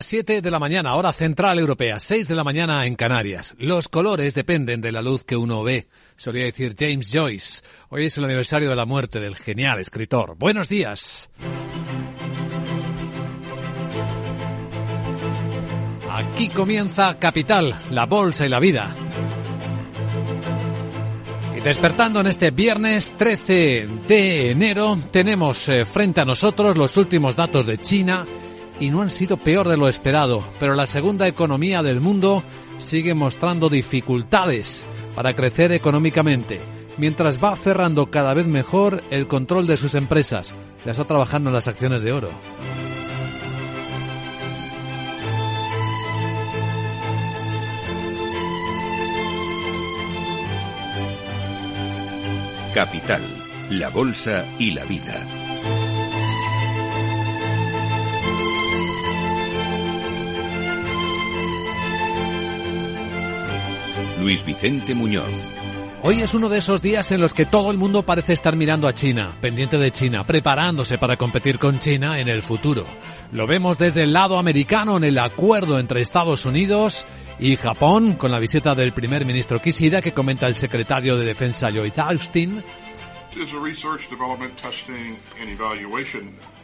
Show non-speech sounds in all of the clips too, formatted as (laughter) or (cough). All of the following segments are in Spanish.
7 de la mañana, hora central europea, 6 de la mañana en Canarias. Los colores dependen de la luz que uno ve, solía decir James Joyce. Hoy es el aniversario de la muerte del genial escritor. Buenos días. Aquí comienza Capital, la bolsa y la vida. Y despertando en este viernes 13 de enero, tenemos eh, frente a nosotros los últimos datos de China y no han sido peor de lo esperado, pero la segunda economía del mundo sigue mostrando dificultades para crecer económicamente, mientras va cerrando cada vez mejor el control de sus empresas. Ya está trabajando en las acciones de oro. Capital, la Bolsa y la Vida. Luis Vicente Muñoz. Hoy es uno de esos días en los que todo el mundo parece estar mirando a China, pendiente de China, preparándose para competir con China en el futuro. Lo vemos desde el lado americano en el acuerdo entre Estados Unidos y Japón, con la visita del primer ministro Kishida, que comenta el secretario de Defensa Lloyd Austin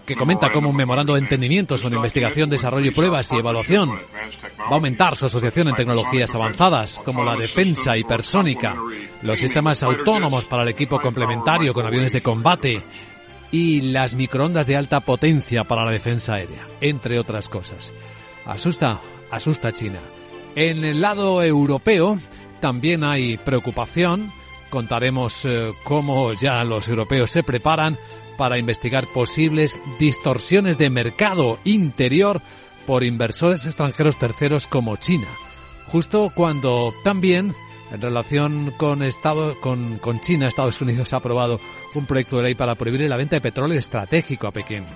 que comenta como un memorando de entendimiento sobre investigación, desarrollo y pruebas y evaluación. Va a aumentar su asociación en tecnologías avanzadas, como la defensa hipersónica, los sistemas autónomos para el equipo complementario con aviones de combate y las microondas de alta potencia para la defensa aérea, entre otras cosas. Asusta, asusta China. En el lado europeo también hay preocupación. Contaremos eh, cómo ya los europeos se preparan para investigar posibles distorsiones de mercado interior por inversores extranjeros terceros como China, justo cuando también en relación con, con, con China, Estados Unidos ha aprobado un proyecto de ley para prohibir la venta de petróleo estratégico a Pekín.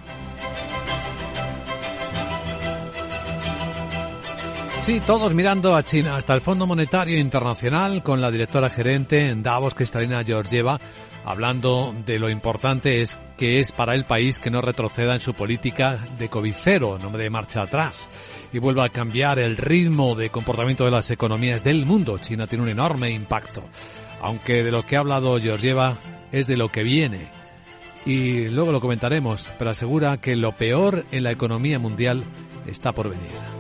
Sí, todos mirando a China, hasta el Fondo Monetario Internacional con la directora gerente en Davos, Cristalina Georgieva, hablando de lo importante es que es para el país que no retroceda en su política de COVID cero, no de marcha atrás, y vuelva a cambiar el ritmo de comportamiento de las economías del mundo. China tiene un enorme impacto, aunque de lo que ha hablado Georgieva es de lo que viene. Y luego lo comentaremos, pero asegura que lo peor en la economía mundial está por venir.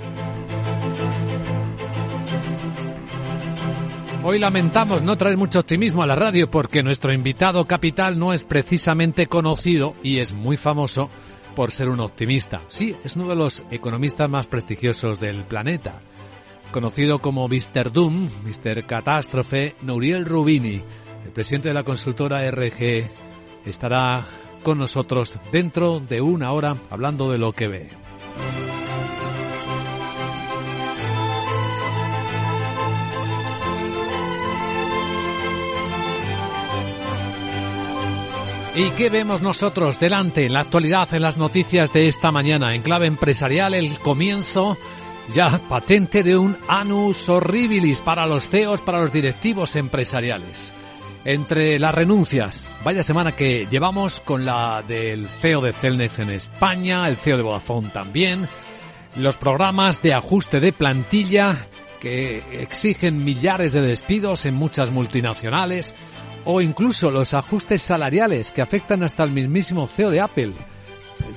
Hoy lamentamos no traer mucho optimismo a la radio porque nuestro invitado capital no es precisamente conocido y es muy famoso por ser un optimista. Sí, es uno de los economistas más prestigiosos del planeta. Conocido como Mr. Doom, Mr. Catástrofe, Nouriel Rubini, el presidente de la consultora RG, estará con nosotros dentro de una hora hablando de lo que ve. ¿Y qué vemos nosotros delante en la actualidad, en las noticias de esta mañana? En clave empresarial, el comienzo ya patente de un anus horribilis para los CEOs, para los directivos empresariales. Entre las renuncias, vaya semana que llevamos con la del CEO de Celnex en España, el CEO de Vodafone también, los programas de ajuste de plantilla que exigen millares de despidos en muchas multinacionales, o incluso los ajustes salariales que afectan hasta el mismísimo CEO de Apple,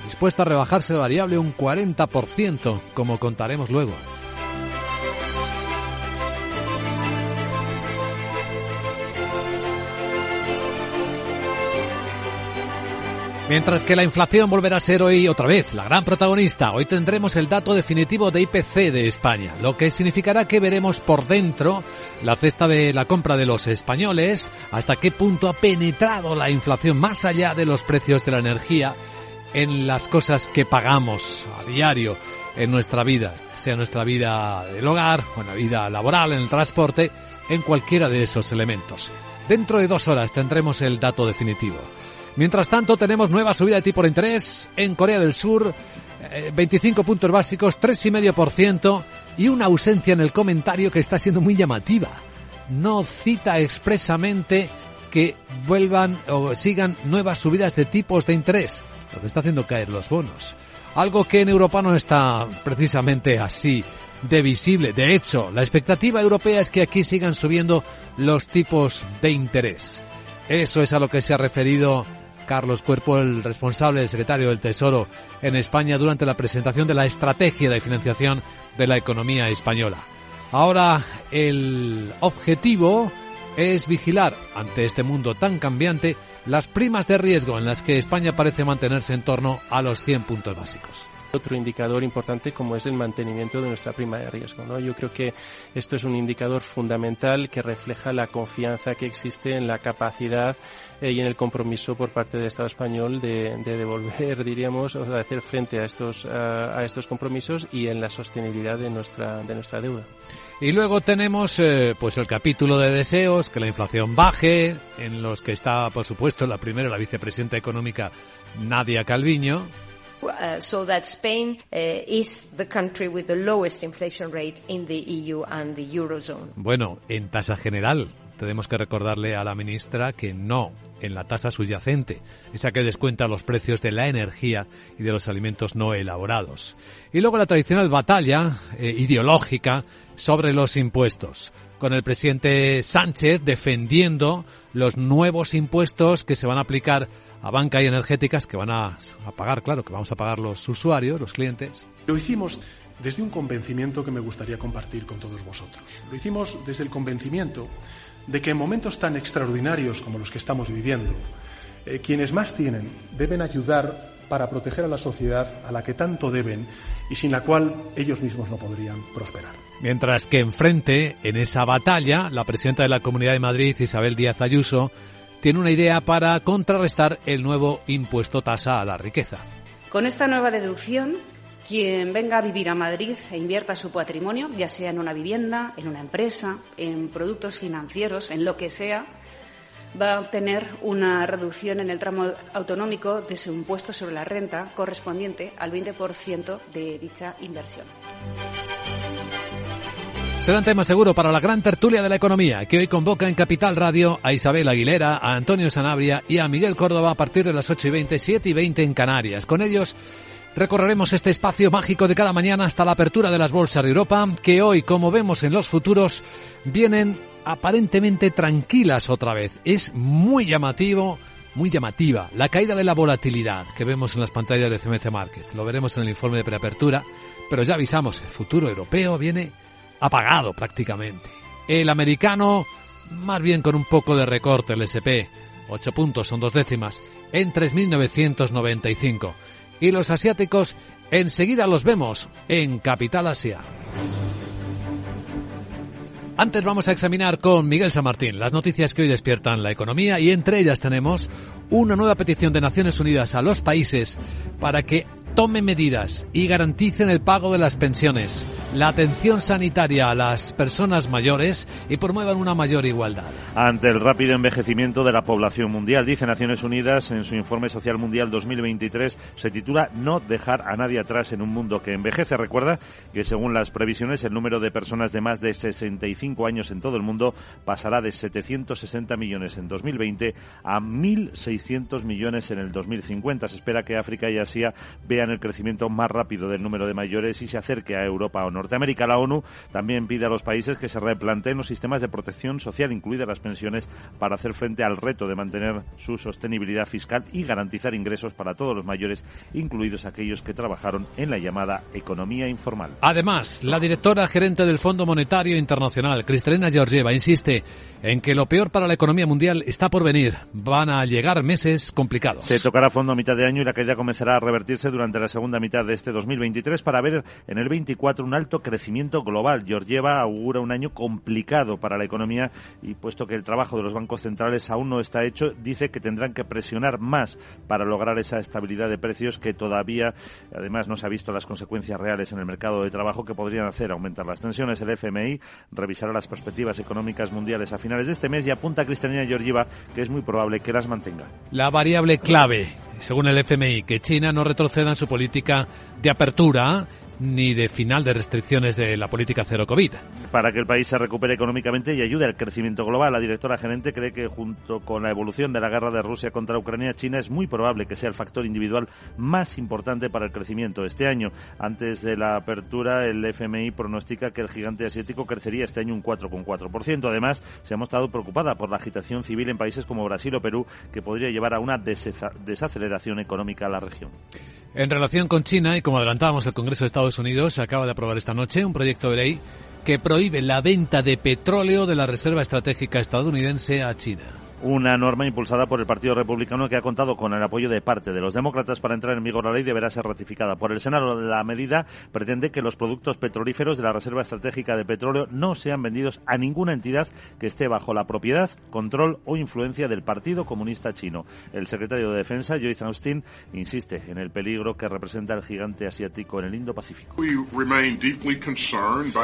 dispuesto a rebajarse la variable un 40%, como contaremos luego. Mientras que la inflación volverá a ser hoy otra vez la gran protagonista, hoy tendremos el dato definitivo de IPC de España, lo que significará que veremos por dentro la cesta de la compra de los españoles, hasta qué punto ha penetrado la inflación más allá de los precios de la energía en las cosas que pagamos a diario en nuestra vida, sea nuestra vida del hogar o en la vida laboral, en el transporte, en cualquiera de esos elementos. Dentro de dos horas tendremos el dato definitivo. Mientras tanto, tenemos nueva subida de tipo de interés en Corea del Sur, 25 eh, puntos básicos, 3,5% y una ausencia en el comentario que está siendo muy llamativa. No cita expresamente que vuelvan o sigan nuevas subidas de tipos de interés, lo que está haciendo caer los bonos. algo que en Europa no está precisamente así de visible. De hecho, la expectativa europea es que aquí sigan subiendo los tipos de interés. Eso es a lo que se ha referido Carlos Cuerpo, el responsable del secretario del Tesoro en España durante la presentación de la estrategia de financiación de la economía española. Ahora el objetivo es vigilar ante este mundo tan cambiante las primas de riesgo en las que España parece mantenerse en torno a los 100 puntos básicos otro indicador importante como es el mantenimiento de nuestra prima de riesgo. ¿no? Yo creo que esto es un indicador fundamental que refleja la confianza que existe en la capacidad eh, y en el compromiso por parte del Estado español de, devolver, (laughs) diríamos, o de hacer frente a estos, a, estos compromisos y en la sostenibilidad de nuestra, de nuestra deuda. Y luego tenemos eh, pues el capítulo de deseos, que la inflación baje, en los que está, por supuesto, la primera, la vicepresidenta económica Nadia Calviño, Uh, so that Spain uh, is the country with the lowest inflation rate in the EU and the Eurozone. Bueno, en tasa general, tenemos que recordarle a la ministra que no en la tasa subyacente, esa que descuenta los precios de la energía y de los alimentos no elaborados. Y luego la tradicional batalla eh, ideológica sobre los impuestos, con el presidente Sánchez defendiendo los nuevos impuestos que se van a aplicar a banca y energéticas que van a, pagar, claro, que vamos a pagar los usuarios, los clientes. Lo hicimos desde un convencimiento que me gustaría compartir con todos vosotros. Lo hicimos desde el convencimiento de que en momentos tan extraordinarios como los que estamos viviendo, eh, quienes más tienen deben ayudar para proteger a la sociedad a la que tanto deben y sin la cual ellos mismos no podrían prosperar. Mientras que enfrente, en esa batalla, la presidenta de la Comunidad de Madrid, Isabel Díaz Ayuso, tiene una idea para contrarrestar el nuevo impuesto tasa a la riqueza. Con esta nueva deducción, quien venga a vivir a Madrid e invierta su patrimonio, ya sea en una vivienda, en una empresa, en productos financieros, en lo que sea, va a obtener una reducción en el tramo autonómico de su impuesto sobre la renta correspondiente al 20% de dicha inversión. Será un tema seguro para la gran tertulia de la economía, que hoy convoca en Capital Radio a Isabel Aguilera, a Antonio Sanabria y a Miguel Córdoba a partir de las 8 y 20, 7 y 20 en Canarias. Con ellos recorreremos este espacio mágico de cada mañana hasta la apertura de las bolsas de Europa, que hoy, como vemos en los futuros, vienen aparentemente tranquilas otra vez. Es muy llamativo muy llamativa. La caída de la volatilidad que vemos en las pantallas de CMC Market. Lo veremos en el informe de preapertura, pero ya avisamos, el futuro europeo viene apagado prácticamente. El americano, más bien con un poco de recorte, el SP, 8 puntos, son dos décimas, en 3.995. Y los asiáticos, enseguida los vemos en Capital Asia. Antes vamos a examinar con Miguel San Martín las noticias que hoy despiertan la economía y entre ellas tenemos una nueva petición de Naciones Unidas a los países para que tome medidas y garanticen el pago de las pensiones, la atención sanitaria a las personas mayores y promuevan una mayor igualdad. Ante el rápido envejecimiento de la población mundial, dice Naciones Unidas en su informe social mundial 2023, se titula No dejar a nadie atrás en un mundo que envejece. Recuerda que según las previsiones el número de personas de más de 65 años en todo el mundo pasará de 760 millones en 2020 a 1.600 millones en el 2050. Se espera que África y Asia vean en el crecimiento más rápido del número de mayores y se acerque a Europa o Norteamérica. La ONU también pide a los países que se replanteen los sistemas de protección social, incluidas las pensiones, para hacer frente al reto de mantener su sostenibilidad fiscal y garantizar ingresos para todos los mayores, incluidos aquellos que trabajaron en la llamada economía informal. Además, la directora gerente del Fondo Monetario Internacional, Cristalina Georgieva, insiste en que lo peor para la economía mundial está por venir. Van a llegar meses complicados. Se tocará fondo a mitad de año y la caída comenzará a revertirse durante de la segunda mitad de este 2023 para ver en el 24 un alto crecimiento global. Georgieva augura un año complicado para la economía y puesto que el trabajo de los bancos centrales aún no está hecho, dice que tendrán que presionar más para lograr esa estabilidad de precios que todavía, además, no se ha visto las consecuencias reales en el mercado de trabajo que podrían hacer aumentar las tensiones. El FMI revisará las perspectivas económicas mundiales a finales de este mes y apunta a Cristalina Georgieva que es muy probable que las mantenga. La variable clave según el FMI, que China no retroceda en su política de apertura ni de final de restricciones de la política cero COVID. Para que el país se recupere económicamente y ayude al crecimiento global, la directora gerente cree que junto con la evolución de la guerra de Rusia contra Ucrania, China es muy probable que sea el factor individual más importante para el crecimiento este año. Antes de la apertura, el FMI pronostica que el gigante asiático crecería este año un 4,4%. Además, se ha mostrado preocupada por la agitación civil en países como Brasil o Perú, que podría llevar a una desaceleración económica a la región. En relación con China, y como adelantábamos, el Congreso de Estados Unidos acaba de aprobar esta noche un proyecto de ley que prohíbe la venta de petróleo de la Reserva Estratégica estadounidense a China una norma impulsada por el Partido Republicano que ha contado con el apoyo de parte de los demócratas para entrar en vigor la ley deberá ser ratificada por el Senado. La medida pretende que los productos petrolíferos de la Reserva Estratégica de Petróleo no sean vendidos a ninguna entidad que esté bajo la propiedad, control o influencia del Partido Comunista Chino. El secretario de Defensa, Joyce Austin, insiste en el peligro que representa el gigante asiático en el Indo-Pacífico.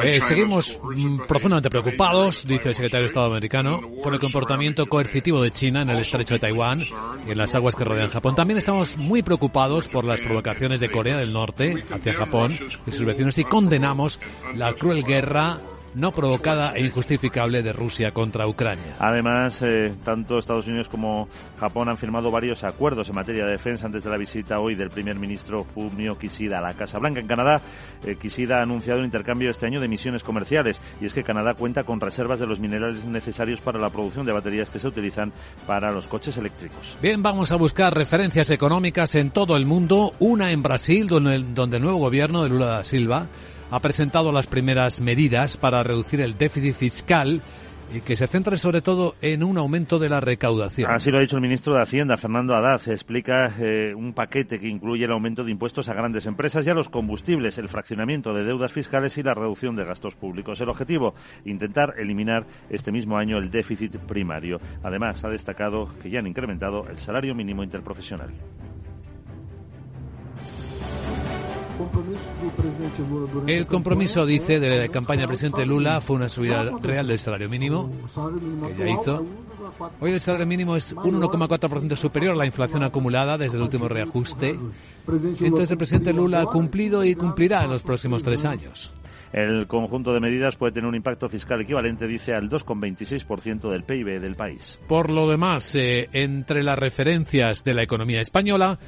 Eh, seguimos profundamente preocupados, dice el secretario de Estado americano, por el comportamiento coercitivo de China en el estrecho de Taiwán y en las aguas que rodean Japón. También estamos muy preocupados por las provocaciones de Corea del Norte hacia Japón y sus vecinos y condenamos la cruel guerra no provocada e injustificable de Rusia contra Ucrania. Además, eh, tanto Estados Unidos como Japón han firmado varios acuerdos en materia de defensa antes de la visita hoy del primer ministro Fumio Kishida a la Casa Blanca. En Canadá, eh, Kishida ha anunciado un intercambio este año de misiones comerciales y es que Canadá cuenta con reservas de los minerales necesarios para la producción de baterías que se utilizan para los coches eléctricos. Bien, vamos a buscar referencias económicas en todo el mundo. Una en Brasil, donde donde el nuevo gobierno de Lula da Silva ha presentado las primeras medidas para reducir el déficit fiscal y que se centre sobre todo en un aumento de la recaudación. Así lo ha dicho el ministro de Hacienda, Fernando Haddad. Explica eh, un paquete que incluye el aumento de impuestos a grandes empresas y a los combustibles, el fraccionamiento de deudas fiscales y la reducción de gastos públicos. El objetivo, intentar eliminar este mismo año el déficit primario. Además, ha destacado que ya han incrementado el salario mínimo interprofesional. El compromiso, dice, de la campaña del presidente Lula fue una subida real del salario mínimo, que ya hizo. Hoy el salario mínimo es un 1,4% superior a la inflación acumulada desde el último reajuste. Entonces el presidente Lula ha cumplido y cumplirá en los próximos tres años. El conjunto de medidas puede tener un impacto fiscal equivalente, dice, al 2,26% del PIB del país. Por lo demás, eh, entre las referencias de la economía española,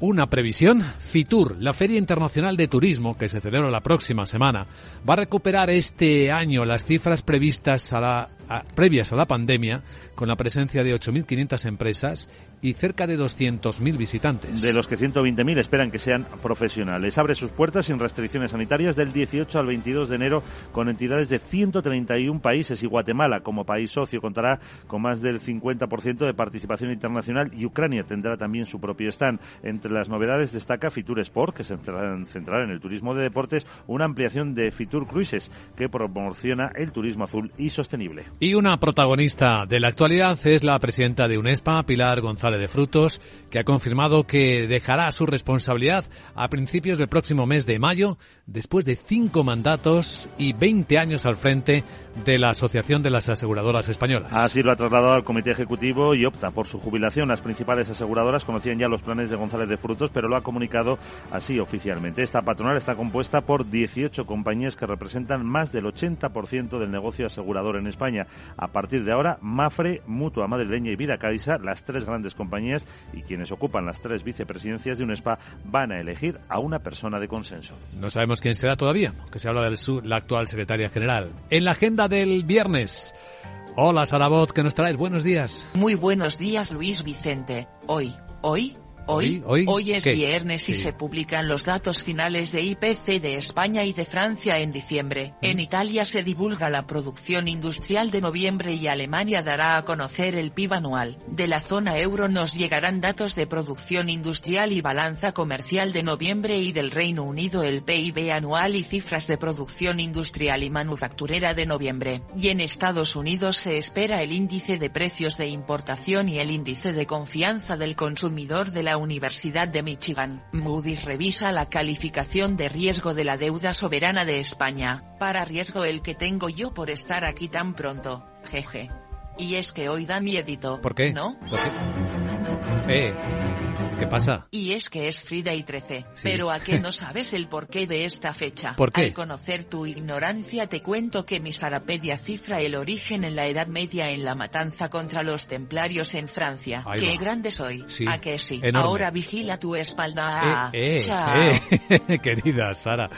una previsión. FITUR, la Feria Internacional de Turismo, que se celebra la próxima semana, va a recuperar este año las cifras previstas a la, previas a la pandemia, con la presencia de 8.500 empresas y cerca de 200.000 visitantes. De los que 120.000 esperan que sean profesionales. Abre sus puertas sin restricciones sanitarias del 18 al 22 de enero con entidades de 131 países y Guatemala como país socio contará con más del 50% de participación internacional y Ucrania tendrá también su propio stand. Entre las novedades destaca Fitur Sport, que se centrará en el turismo de deportes, una ampliación de Fitur Cruises que promociona el turismo azul y sostenible. Y una protagonista de la actualidad es la presidenta de UNESPA, Pilar González de Frutos, que ha confirmado que dejará su responsabilidad a principios del próximo mes de mayo, después de cinco mandatos y 20 años al frente de la Asociación de las Aseguradoras Españolas. Así lo ha trasladado al Comité Ejecutivo y opta por su jubilación. Las principales aseguradoras conocían ya los planes de González de Frutos, pero lo ha comunicado así oficialmente. Esta patronal está compuesta por 18 compañías que representan más del 80% del negocio asegurador en España. A partir de ahora, Mafre, Mutua Madrileña y Vida Caixa, las tres grandes compañías y quienes ocupan las tres vicepresidencias de UNESPA van a elegir a una persona de consenso. No sabemos quién será todavía, que se habla de la actual secretaria general. En la agenda del viernes. Hola Sarabot, ¿qué nos traes? Buenos días. Muy buenos días Luis Vicente. Hoy, hoy Hoy, hoy, es viernes y se publican los datos finales de IPC de España y de Francia en diciembre. En Italia se divulga la producción industrial de noviembre y Alemania dará a conocer el PIB anual. De la zona euro nos llegarán datos de producción industrial y balanza comercial de noviembre y del Reino Unido el PIB anual y cifras de producción industrial y manufacturera de noviembre. Y en Estados Unidos se espera el índice de precios de importación y el índice de confianza del consumidor de la Universidad de Michigan, Moody's revisa la calificación de riesgo de la deuda soberana de España, para riesgo el que tengo yo por estar aquí tan pronto, jeje. Y es que hoy da miedito. ¿Por qué? ¿No? ¿Por qué? Eh, ¿qué pasa? Y es que es Friday 13. Pero ¿a qué no (laughs) sabes el porqué de esta fecha? ¿Por qué? Al conocer tu ignorancia te cuento que mi Sarapedia cifra el origen en la Edad Media en la matanza contra los templarios en Francia. qué grande soy. ¿A que sí? Ahora vigila tu espalda. Eh, eh, Chao. Eh. (laughs) Querida Sara,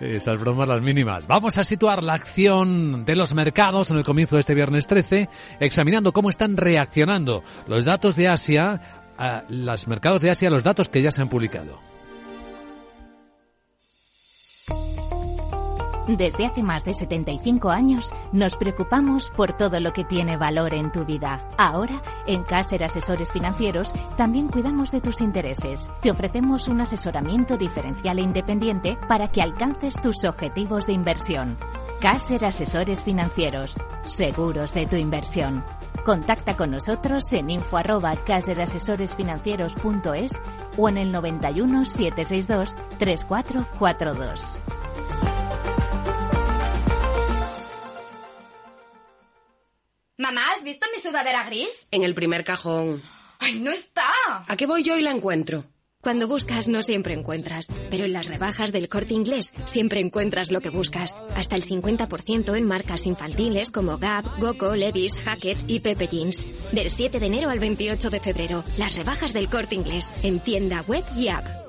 esas bromas las mínimas. Vamos a situar la acción de los mercados en el comienzo de este viernes 13, examinando cómo están reaccionando los datos de Asia, a los mercados de Asia, los datos que ya se han publicado. Desde hace más de 75 años nos preocupamos por todo lo que tiene valor en tu vida. Ahora, en Caser Asesores Financieros, también cuidamos de tus intereses. Te ofrecemos un asesoramiento diferencial e independiente para que alcances tus objetivos de inversión. Caser Asesores Financieros, seguros de tu inversión. Contacta con nosotros en info arroba caserasesoresfinancieros.es o en el 91 762 3442. Mamá, ¿has visto mi sudadera gris? En el primer cajón. ¡Ay, no está! ¿A qué voy yo y la encuentro? Cuando buscas no siempre encuentras, pero en las rebajas del corte inglés siempre encuentras lo que buscas. Hasta el 50% en marcas infantiles como Gap, Goco, Levis, Hackett y Pepe Jeans. Del 7 de enero al 28 de febrero, las rebajas del corte inglés en tienda web y app.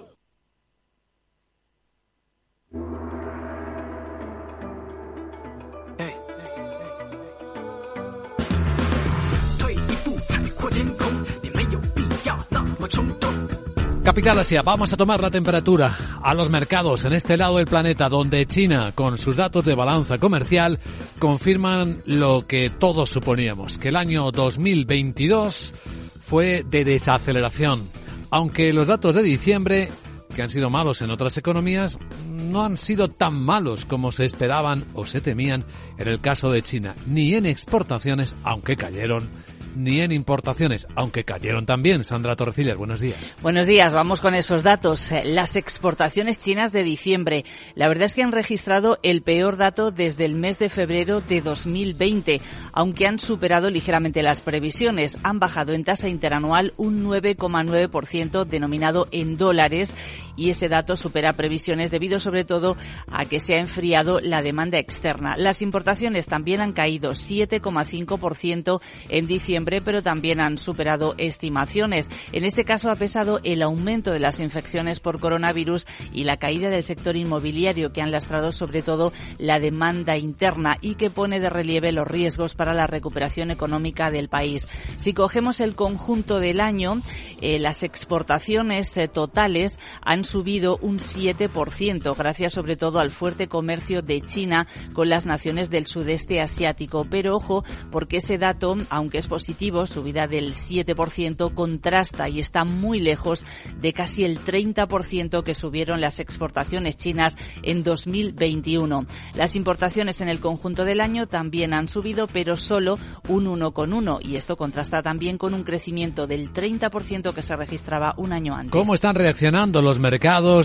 Capital Asia, vamos a tomar la temperatura a los mercados en este lado del planeta donde China, con sus datos de balanza comercial, confirman lo que todos suponíamos, que el año 2022 fue de desaceleración, aunque los datos de diciembre, que han sido malos en otras economías, no han sido tan malos como se esperaban o se temían en el caso de China, ni en exportaciones, aunque cayeron ni en importaciones, aunque cayeron también. Sandra Torrecillas, buenos días. Buenos días, vamos con esos datos. Las exportaciones chinas de diciembre. La verdad es que han registrado el peor dato desde el mes de febrero de 2020, aunque han superado ligeramente las previsiones. Han bajado en tasa interanual un 9,9% denominado en dólares y ese dato supera previsiones debido sobre todo a que se ha enfriado la demanda externa. Las importaciones también han caído 7,5% en diciembre, pero también han superado estimaciones. En este caso ha pesado el aumento de las infecciones por coronavirus y la caída del sector inmobiliario que han lastrado sobre todo la demanda interna y que pone de relieve los riesgos para la recuperación económica del país. Si cogemos el conjunto del año, eh, las exportaciones eh, totales han subido un 7%, gracias sobre todo al fuerte comercio de China con las naciones del sudeste asiático. Pero ojo, porque ese dato, aunque es positivo, subida del 7%, contrasta y está muy lejos de casi el 30% que subieron las exportaciones chinas en 2021. Las importaciones en el conjunto del año también han subido, pero solo un 1,1 y esto contrasta también con un crecimiento del 30% que se registraba un año antes. ¿Cómo están reaccionando los mercados?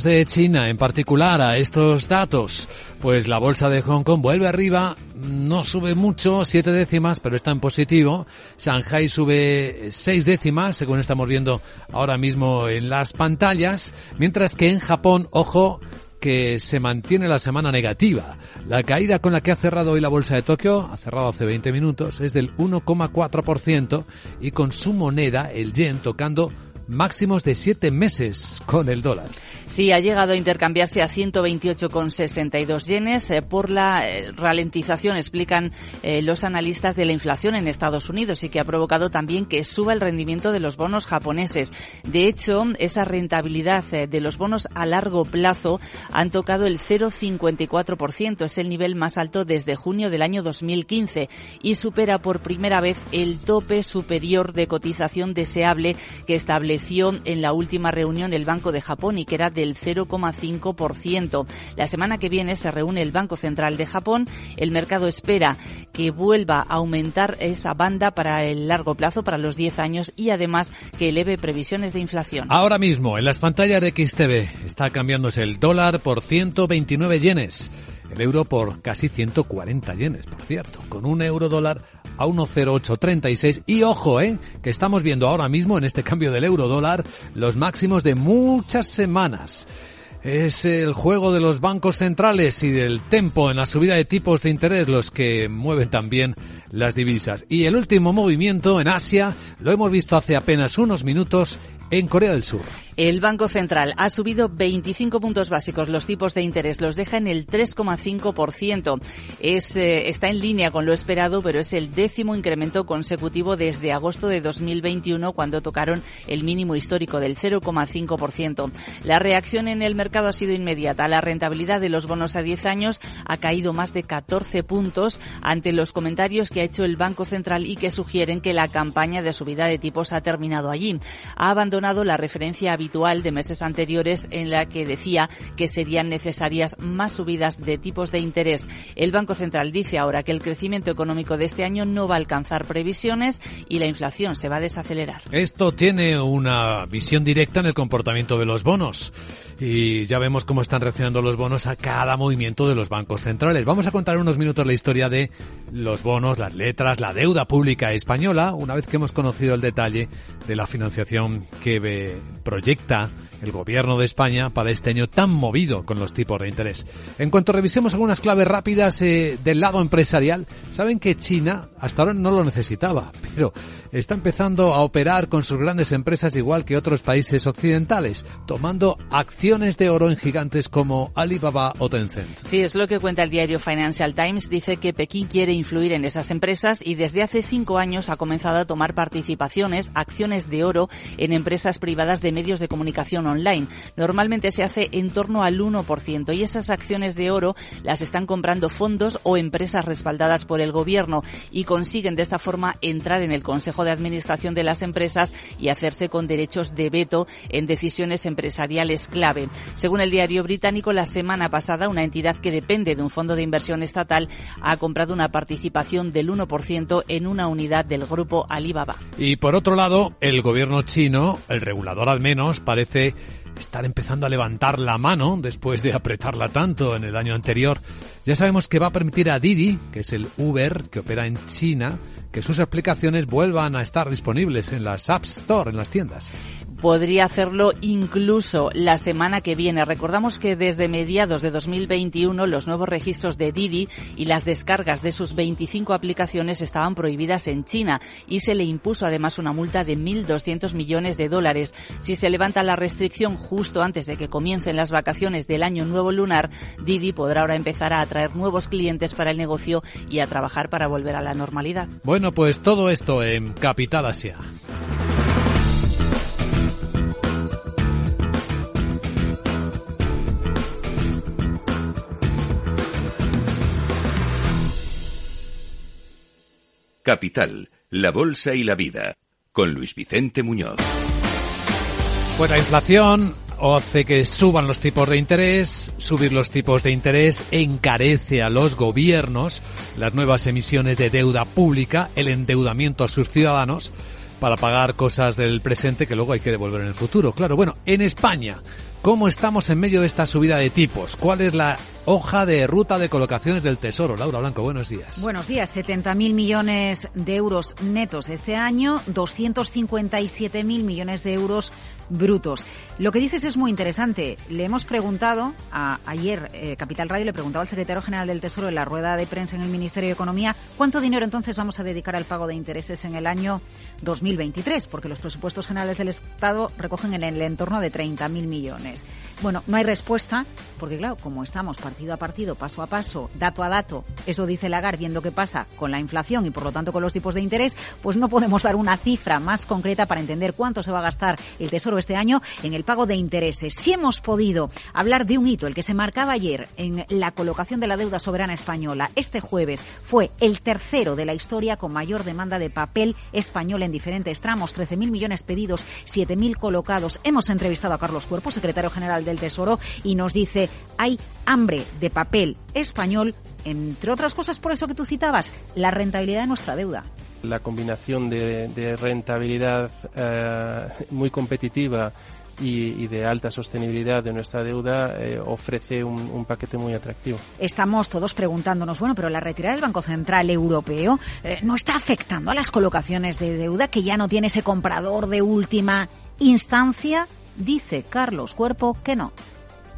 de China en particular a estos datos? Pues la bolsa de Hong Kong vuelve arriba, no sube mucho, siete décimas, pero está en positivo. Shanghai sube seis décimas, según estamos viendo ahora mismo en las pantallas, mientras que en Japón, ojo, que se mantiene la semana negativa. La caída con la que ha cerrado hoy la bolsa de Tokio, ha cerrado hace 20 minutos, es del 1,4% y con su moneda, el yen, tocando máximos de siete meses con el dólar. Sí, ha llegado a intercambiarse a 128,62 yenes eh, por la eh, ralentización, explican eh, los analistas de la inflación en Estados Unidos y que ha provocado también que suba el rendimiento de los bonos japoneses. De hecho, esa rentabilidad de los bonos a largo plazo han tocado el 0,54%, es el nivel más alto desde junio del año 2015 y supera por primera vez el tope superior de cotización deseable que establece en la última reunión el Banco de Japón y que era del 0,5%. La semana que viene se reúne el Banco Central de Japón. El mercado espera que vuelva a aumentar esa banda para el largo plazo, para los 10 años y además que eleve previsiones de inflación. Ahora mismo en las pantallas de XTV está cambiándose el dólar por 129 yenes. El euro por casi 140 yenes, por cierto, con un euro dólar a 1,0836 y ojo, eh, que estamos viendo ahora mismo en este cambio del euro dólar los máximos de muchas semanas. Es el juego de los bancos centrales y del tempo en la subida de tipos de interés los que mueven también las divisas. Y el último movimiento en Asia lo hemos visto hace apenas unos minutos en Corea del Sur. El Banco Central ha subido 25 puntos básicos los tipos de interés, los deja en el 3,5%. Es, eh, está en línea con lo esperado, pero es el décimo incremento consecutivo desde agosto de 2021, cuando tocaron el mínimo histórico del 0,5%. La reacción en el mercado ha sido inmediata. La rentabilidad de los bonos a 10 años ha caído más de 14 puntos ante los comentarios que ha hecho el Banco Central y que sugieren que la campaña de subida de tipos ha terminado allí. Ha abandonado la referencia habitual de meses anteriores en la que decía que serían necesarias más subidas de tipos de interés. El Banco Central dice ahora que el crecimiento económico de este año no va a alcanzar previsiones y la inflación se va a desacelerar. Esto tiene una visión directa en el comportamiento de los bonos y ya vemos cómo están reaccionando los bonos a cada movimiento de los bancos centrales. Vamos a contar unos minutos la historia de los bonos, las letras, la deuda pública española, una vez que hemos conocido el detalle de la financiación que proyecta el gobierno de España para este año tan movido con los tipos de interés. En cuanto revisemos algunas claves rápidas eh, del lado empresarial, saben que China hasta ahora no lo necesitaba, (laughs) pero está empezando a operar con sus grandes empresas igual que otros países occidentales, tomando acciones de oro en gigantes como Alibaba o Tencent. Sí, es lo que cuenta el diario Financial Times. Dice que Pekín quiere influir en esas empresas y desde hace cinco años ha comenzado a tomar participaciones, acciones de oro en empresas privadas de medios de comunicación online. Normalmente se hace en torno al 1% y esas acciones de oro las están comprando fondos o empresas respaldadas por el gobierno y consiguen de esta forma entrar en el Consejo de Administración de las empresas y hacerse con derechos de veto en decisiones empresariales clave. Según el diario británico, la semana pasada una entidad que depende de un fondo de inversión estatal ha comprado una participación del 1% en una unidad del grupo Alibaba. Y por otro lado, el gobierno chino, el regulador al menos, parece estar empezando a levantar la mano después de apretarla tanto en el año anterior. Ya sabemos que va a permitir a Didi, que es el Uber que opera en China, que sus aplicaciones vuelvan a estar disponibles en las App Store, en las tiendas podría hacerlo incluso la semana que viene. Recordamos que desde mediados de 2021 los nuevos registros de Didi y las descargas de sus 25 aplicaciones estaban prohibidas en China y se le impuso además una multa de 1.200 millones de dólares. Si se levanta la restricción justo antes de que comiencen las vacaciones del año nuevo lunar, Didi podrá ahora empezar a atraer nuevos clientes para el negocio y a trabajar para volver a la normalidad. Bueno, pues todo esto en Capital Asia. Capital, la Bolsa y la Vida, con Luis Vicente Muñoz. Pues la inflación hace que suban los tipos de interés, subir los tipos de interés encarece a los gobiernos, las nuevas emisiones de deuda pública, el endeudamiento a sus ciudadanos para pagar cosas del presente que luego hay que devolver en el futuro. Claro, bueno, en España, ¿cómo estamos en medio de esta subida de tipos? ¿Cuál es la hoja de ruta de colocaciones del Tesoro. Laura Blanco, buenos días. Buenos días. 70.000 millones de euros netos este año, 257.000 millones de euros brutos. Lo que dices es muy interesante. Le hemos preguntado, ayer eh, Capital Radio le preguntaba al secretario general del Tesoro en la rueda de prensa en el Ministerio de Economía, ¿cuánto dinero entonces vamos a dedicar al pago de intereses en el año 2023? Porque los presupuestos generales del Estado recogen en el entorno de 30.000 millones. Bueno, no hay respuesta, porque claro, como estamos partido a partido, paso a paso, dato a dato, eso dice Lagarde, viendo qué pasa con la inflación y por lo tanto con los tipos de interés, pues no podemos dar una cifra más concreta para entender cuánto se va a gastar el Tesoro este año en el pago de intereses. Si hemos podido hablar de un hito, el que se marcaba ayer en la colocación de la deuda soberana española, este jueves fue el tercero de la historia con mayor demanda de papel español en diferentes tramos, 13.000 millones pedidos, 7.000 colocados. Hemos entrevistado a Carlos Cuerpo, secretario general del Tesoro, y nos dice, hay hambre de papel español, entre otras cosas por eso que tú citabas, la rentabilidad de nuestra deuda. La combinación de, rentabilidad eh, muy competitiva y, de alta sostenibilidad de nuestra deuda eh, ofrece un, paquete muy atractivo. Estamos todos preguntándonos, bueno, pero la retirada del Banco Central Europeo eh, no está afectando a las colocaciones de deuda que ya no tiene ese comprador de última instancia. Dice Carlos Cuerpo que no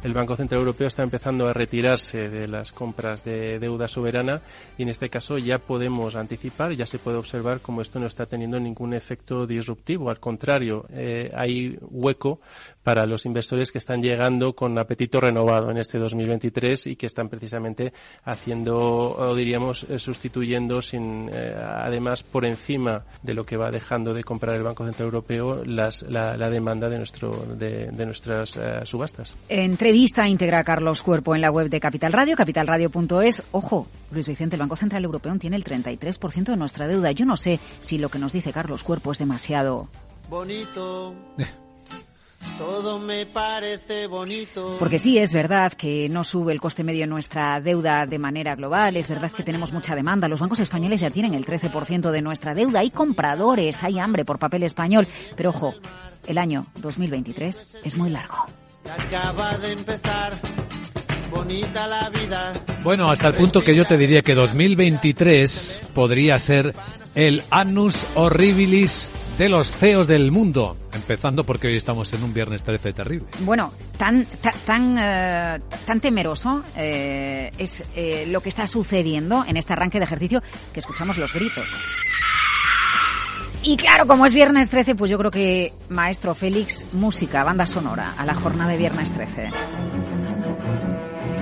el Banco Central Europeo está empezando a retirarse de las compras de deuda soberana y en este caso ya podemos anticipar, ya se puede observar como esto no está teniendo ningún efecto disruptivo. Al contrario, eh, hay hueco para los inversores que están llegando con apetito renovado en este 2023 y que están precisamente haciendo, o diríamos, eh, sustituyendo sin, eh, además por encima de lo que va dejando de comprar el Banco Central Europeo la, demanda de nuestro de, nuestras subastas. Entrevista íntegra Carlos Cuerpo en la web de Capital Radio, capitalradio.es. Ojo, Luis Vicente, el Banco Central Europeo tiene el 33% de nuestra deuda. Yo no sé si lo que nos dice Carlos Cuerpo es demasiado bonito. Todo me parece bonito. Porque sí, es verdad que no sube el coste medio de nuestra deuda de manera global, es verdad que tenemos mucha demanda. Los bancos españoles ya tienen el 13% de nuestra deuda, hay compradores, hay hambre por papel español. Pero ojo, el año 2023 es muy largo. Acaba de empezar. Bonita la vida. Bueno, hasta el punto que yo te diría que 2023 podría ser el annus horribilis de los CEOs del mundo. Empezando porque hoy estamos en un viernes 13 terrible. Bueno, tan, tan, eh, tan temeroso eh, es eh, lo que está sucediendo en este arranque de ejercicio que escuchamos los gritos. Y claro, como es viernes 13, pues yo creo que maestro Félix, música, banda sonora a la jornada de viernes 13.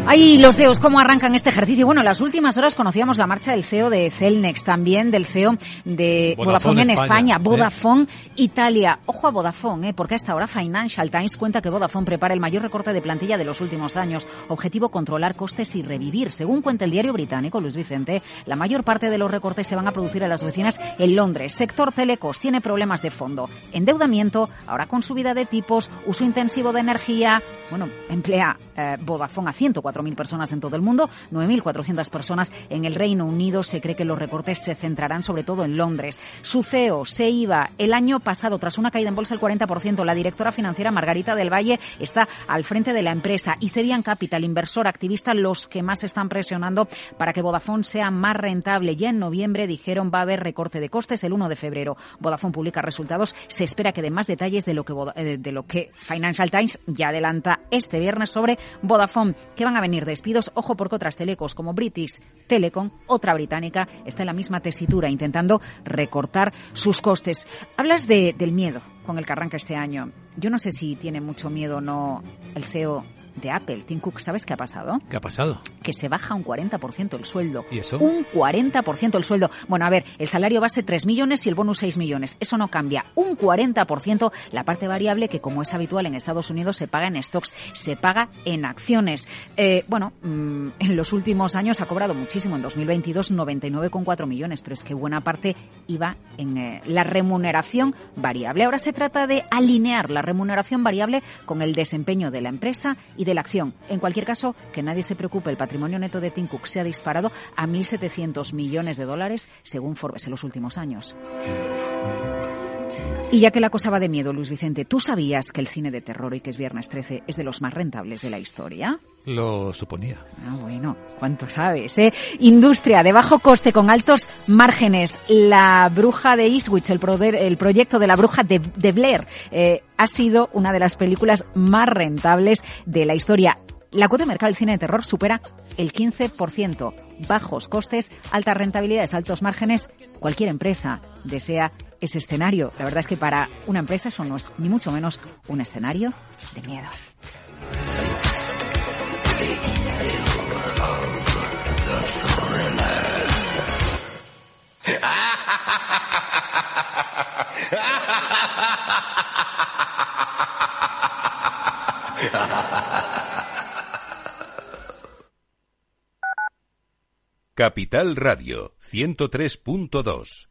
Ay, los CEOs, ¿cómo arrancan este ejercicio? Bueno, en las últimas horas conocíamos la marcha del CEO de Celnex, también del CEO de Vodafone, en España, ¿eh? Vodafone Italia. Ojo a Vodafone, ¿eh? porque hasta ahora Financial Times cuenta que Vodafone prepara el mayor recorte de plantilla de los últimos años. Objetivo controlar costes y revivir. Según cuenta el diario británico Luis Vicente, la mayor parte de los recortes se van a producir a las oficinas en Londres. Sector telecos tiene problemas de fondo. Endeudamiento, ahora con subida de tipos, uso intensivo de energía. Bueno, emplea eh, Vodafone a 104.000 personas en todo el mundo, 9.400 personas en el Reino Unido. Se cree que los recortes se centrarán sobre todo en Londres. Su CEO se iba el año pasado tras una caída en bolsa del 40%. La directora financiera Margarita del Valle está al frente de la empresa y Cebian Capital, inversor activista, los que más están presionando para que Vodafone sea más rentable. Ya en noviembre dijeron va a haber recorte de costes el 1 de febrero. Vodafone publica resultados. Se espera que dé más detalles de lo que, eh, de lo que Financial Times ya adelanta este viernes sobre Vodafone, que van a venir despidos. Ojo porque otras telecos como British Telecom, otra británica, está en la misma tesitura, intentando recortar sus costes. Hablas de, del miedo con el que arranca este año. Yo no sé si tiene mucho miedo o no el CEO de Apple, Tim Cook, ¿sabes qué ha pasado? ¿Qué ha pasado? Que se baja un 40% el sueldo. ¿Y eso? Un 40% el sueldo. Bueno, a ver, el salario base 3 millones y el bonus 6 millones. Eso no cambia. Un 40% la parte variable que, como es habitual en Estados Unidos, se paga en stocks, se paga en acciones. Eh, bueno, mm, en los últimos años ha cobrado muchísimo. En 2022, 99,4 millones, pero es que buena parte iba en eh, la remuneración variable. Ahora se trata de alinear la remuneración variable con el desempeño de la empresa y de la acción. En cualquier caso, que nadie se preocupe, el patrimonio neto de Tim Cook se ha disparado a 1.700 millones de dólares, según Forbes, en los últimos años. Y ya que la cosa va de miedo, Luis Vicente, ¿tú sabías que el cine de terror y que es Viernes 13 es de los más rentables de la historia? Lo suponía. Ah, bueno, ¿cuánto sabes, eh? Industria de bajo coste con altos márgenes. La bruja de Eastwich, el, el proyecto de la bruja de, Blair, eh, ha sido una de las películas más rentables de la historia. La cuota de mercado del cine de terror supera el 15%. Bajos costes, altas rentabilidades, altos márgenes. Cualquier empresa desea ese escenario. La verdad es que para una empresa eso no es ni mucho menos un escenario de miedo. Capital Radio 103.2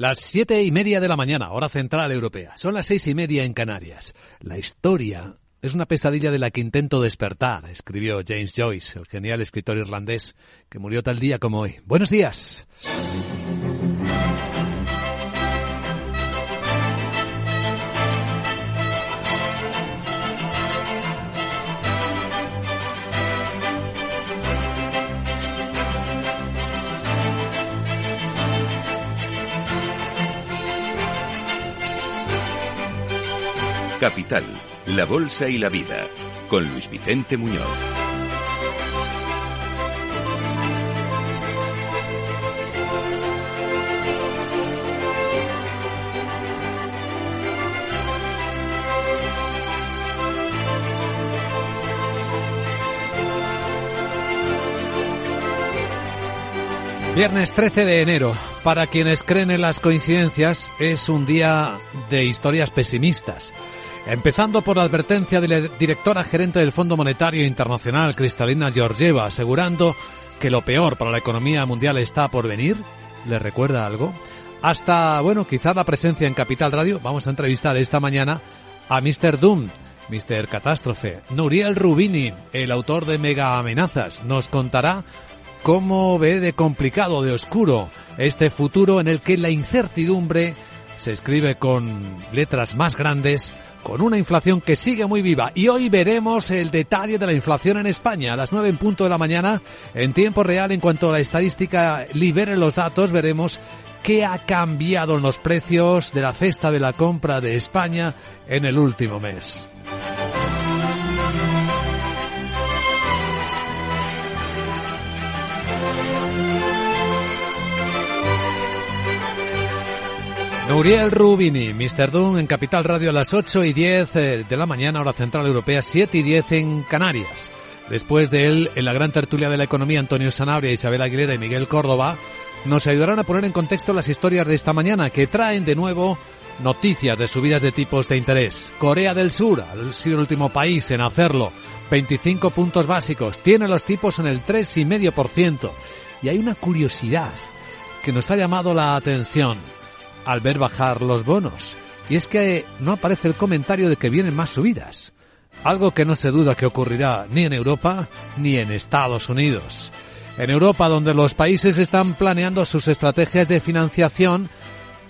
Las siete y media de la mañana, hora central europea. Son las seis y media en Canarias. La historia es una pesadilla de la que intento despertar, escribió James Joyce, el genial escritor irlandés que murió tal día como hoy. Buenos días. Capital, la Bolsa y la Vida, con Luis Vicente Muñoz. Viernes 13 de enero. Para quienes creen en las coincidencias, es un día de historias pesimistas. Empezando por la advertencia de la directora gerente del Fondo Monetario Internacional, Cristalina Georgieva, asegurando que lo peor para la economía mundial está por venir. ¿Le recuerda algo? Hasta, bueno, quizás la presencia en Capital Radio. Vamos a entrevistar esta mañana a Mr. Doom, Mr. Catástrofe. Nuriel Rubini, el autor de Mega Amenazas, nos contará cómo ve de complicado, de oscuro, este futuro en el que la incertidumbre se escribe con letras más grandes con una inflación que sigue muy viva. Y hoy veremos el detalle de la inflación en España. A las 9 en punto de la mañana, en tiempo real, en cuanto la estadística libere los datos, veremos qué ha cambiado en los precios de la cesta de la compra de España en el último mes. Uriel Rubini, Mr. Doom en Capital Radio a las 8 y 10 eh, de la mañana, hora central europea, 7 y 10 en Canarias. Después de él, en la gran tertulia de la economía, Antonio Sanabria, Isabel Aguilera y Miguel Córdoba nos ayudarán a poner en contexto las historias de esta mañana que traen de nuevo noticias de subidas de tipos de interés. Corea del Sur ha sido el último país en hacerlo. 25 puntos básicos. Tiene los tipos en el 3,5%. Y hay una curiosidad que nos ha llamado la atención al ver bajar los bonos. Y es que no aparece el comentario de que vienen más subidas. Algo que no se duda que ocurrirá ni en Europa ni en Estados Unidos. En Europa, donde los países están planeando sus estrategias de financiación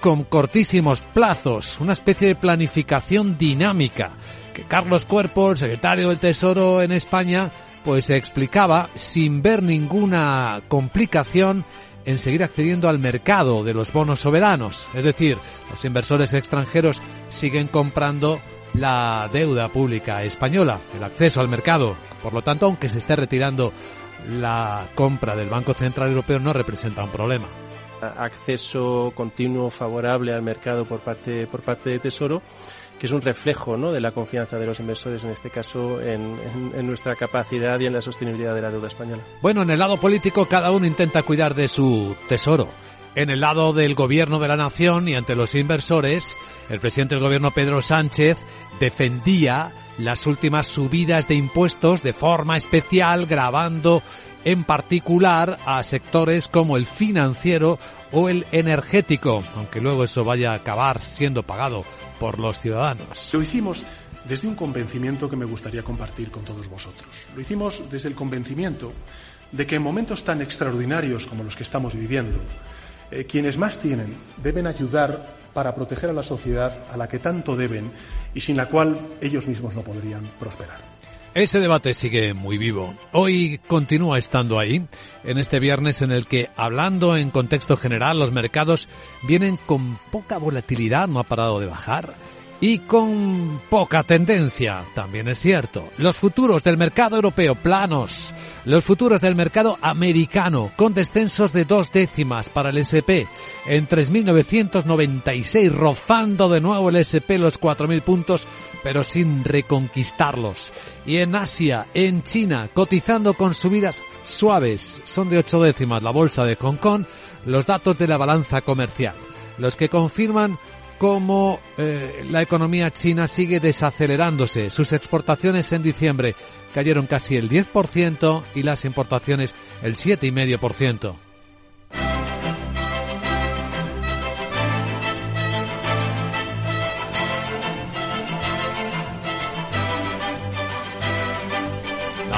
con cortísimos plazos, una especie de planificación dinámica, que Carlos Cuerpo, el secretario del Tesoro en España, pues explicaba sin ver ninguna complicación en seguir accediendo al mercado de los bonos soberanos. Es decir, los inversores extranjeros siguen comprando la deuda pública española, el acceso al mercado. Por lo tanto, aunque se esté retirando la compra del Banco Central Europeo, no representa un problema. Acceso continuo favorable al mercado por parte, por parte de Tesoro que es un reflejo ¿no? de la confianza de los inversores, en este caso, en, nuestra capacidad y en la sostenibilidad de la deuda española. Bueno, en el lado político cada uno intenta cuidar de su tesoro. En el lado del gobierno de la nación y ante los inversores, el presidente del gobierno Pedro Sánchez defendía las últimas subidas de impuestos de forma especial, grabando en particular a sectores como el financiero o el energético, aunque luego eso vaya a acabar siendo pagado por los ciudadanos. Lo hicimos desde un convencimiento que me gustaría compartir con todos vosotros. Lo hicimos desde el convencimiento de que en momentos tan extraordinarios como los que estamos viviendo, eh, quienes más tienen deben ayudar para proteger a la sociedad a la que tanto deben y sin la cual ellos mismos no podrían prosperar. Ese debate sigue muy vivo. Hoy continúa estando ahí, en este viernes en el que, hablando en contexto general, los mercados vienen con poca volatilidad, no ha parado de bajar y con poca tendencia, también es cierto. Los futuros del mercado europeo planos, los futuros del mercado americano con descensos de dos décimas para el SP en 3.996, rozando de nuevo el SP los 4.000 puntos, pero sin reconquistarlos. Y en Asia, en China, cotizando con subidas suaves, son de ocho décimas la bolsa de Hong Kong, los datos de la balanza comercial, los que confirman cómo eh, la economía china sigue desacelerándose. Sus exportaciones en diciembre cayeron casi el 10% y las importaciones el 7,5%.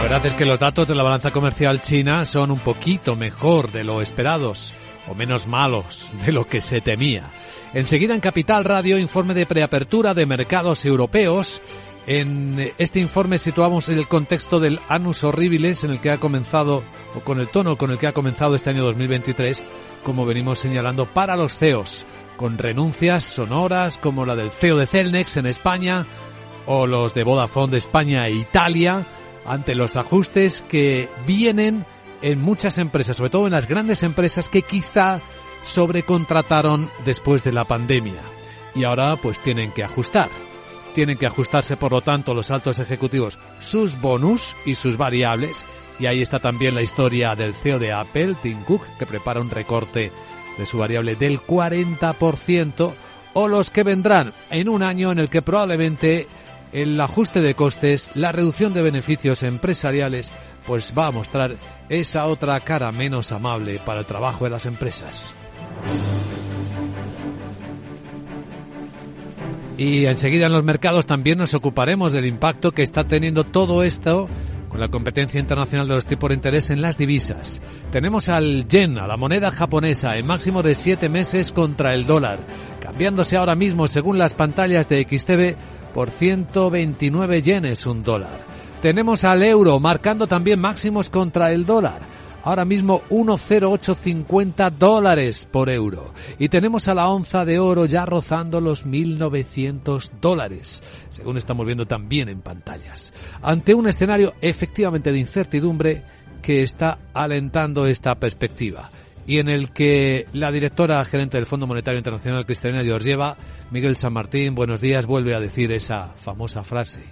La verdad es que los datos de la balanza comercial china son un poquito mejor de lo esperados o menos malos de lo que se temía. Enseguida en Capital Radio, informe de preapertura de mercados europeos. En este informe situamos el contexto del Anus Horribilis en el que ha comenzado, o con el tono con el que ha comenzado este año 2023, como venimos señalando, para los CEOs, con renuncias sonoras como la del CEO de Celnex en España o los de Vodafone de España e Italia, ante los ajustes que vienen en muchas empresas, sobre todo en las grandes empresas que quizá sobrecontrataron después de la pandemia y ahora pues tienen que ajustar. Tienen que ajustarse por lo tanto los altos ejecutivos sus bonus y sus variables y ahí está también la historia del CEO de Apple, Tim Cook, que prepara un recorte de su variable del 40% o los que vendrán en un año en el que probablemente el ajuste de costes, la reducción de beneficios empresariales, pues va a mostrar esa otra cara menos amable para el trabajo de las empresas. Y enseguida en los mercados también nos ocuparemos del impacto que está teniendo todo esto con la competencia internacional de los tipos de interés en las divisas. Tenemos al yen, a la moneda japonesa, en máximo de siete meses contra el dólar, cambiándose ahora mismo según las pantallas de XTV por 129 yenes un dólar. Tenemos al euro marcando también máximos contra el dólar ahora mismo 1,0850 dólares por euro. Y tenemos a la onza de oro ya rozando los 1.900 dólares, según estamos viendo también en pantallas. Ante un escenario efectivamente de incertidumbre que está alentando esta perspectiva y en el que la directora gerente del Fondo Monetario Internacional, Cristalina Georgieva, Miguel San Martín, buenos días, vuelve a decir esa famosa frase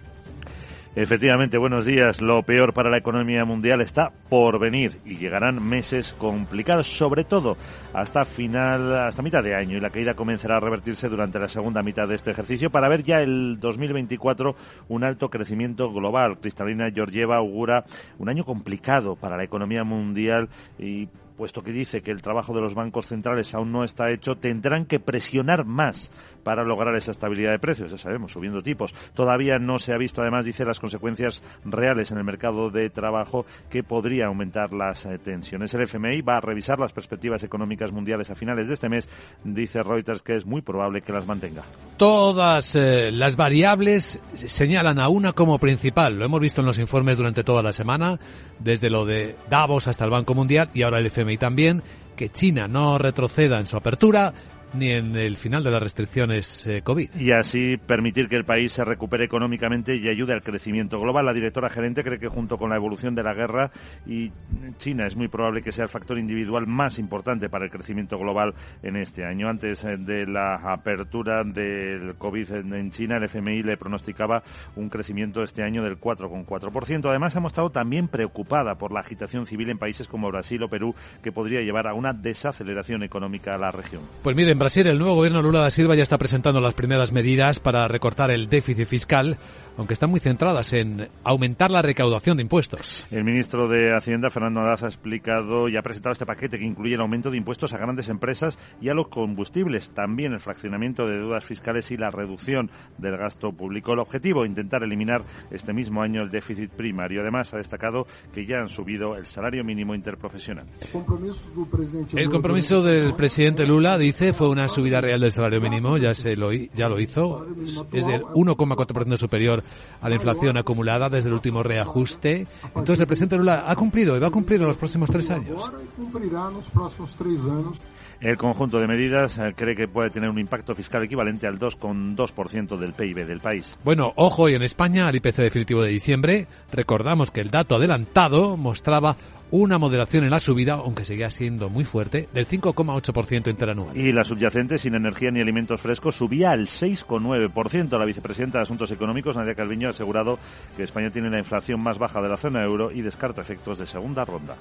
Efectivamente, buenos días. Lo peor para la economía mundial está por venir y llegarán meses complicados, sobre todo hasta final, hasta mitad de año y la caída comenzará a revertirse durante la segunda mitad de este ejercicio para ver ya el 2024 un alto crecimiento global. Cristalina Georgieva augura un año complicado para la economía mundial y puesto que dice que el trabajo de los bancos centrales aún no está hecho, tendrán que presionar más para lograr esa estabilidad de precios, ya sabemos, subiendo tipos. Todavía no se ha visto, además, dice, las consecuencias reales en el mercado de trabajo que podría aumentar las eh, tensiones. El FMI va a revisar las perspectivas económicas mundiales a finales de este mes. Dice Reuters que es muy probable que las mantenga. Todas eh, las variables señalan a una como principal. Lo hemos visto en los informes durante toda la semana, desde lo de Davos hasta el Banco Mundial y ahora el FMI también que China no retroceda en su apertura ni en el final de las restricciones eh, COVID. Y así permitir que el país se recupere económicamente y ayude al crecimiento global. La directora gerente cree que junto con la evolución de la guerra y China es muy probable que sea el factor individual más importante para el crecimiento global en este año. Antes eh, de la apertura del COVID en China, el FMI le pronosticaba un crecimiento este año del 4,4%. Además, ha mostrado también preocupada por la agitación civil en países como Brasil o Perú, que podría llevar a una desaceleración económica a la región. Pues miren, Brasil, el nuevo gobierno Lula da Silva ya está presentando las primeras medidas para recortar el déficit fiscal, aunque están muy centradas en aumentar la recaudación de impuestos. El ministro de Hacienda, Fernando Haddad, ha explicado y ha presentado este paquete que incluye el aumento de impuestos a grandes empresas y a los combustibles, también el fraccionamiento de deudas fiscales y la reducción del gasto público. El objetivo, intentar eliminar este mismo año el déficit primario. Además, ha destacado que ya han subido el salario mínimo interprofesional. El compromiso del presidente Lula, dice, fue una subida real del salario mínimo, ya se lo, ya lo hizo, es del 1,4% superior a la inflación acumulada desde el último reajuste. Entonces el presidente Lula ha cumplido y va a cumplir en los próximos tres años. El conjunto de medidas eh, cree que puede tener un impacto fiscal equivalente al 2,2% del PIB del país. Bueno, ojo, y en España, al IPC definitivo de diciembre, recordamos que el dato adelantado mostraba una moderación en la subida, aunque seguía siendo muy fuerte, del 5,8% interanual. Y la subyacente, sin energía ni alimentos frescos, subía al 6,9%. La vicepresidenta de Asuntos Económicos, Nadia Calviño, ha asegurado que España tiene la inflación más baja de la zona euro y descarta efectos de segunda ronda.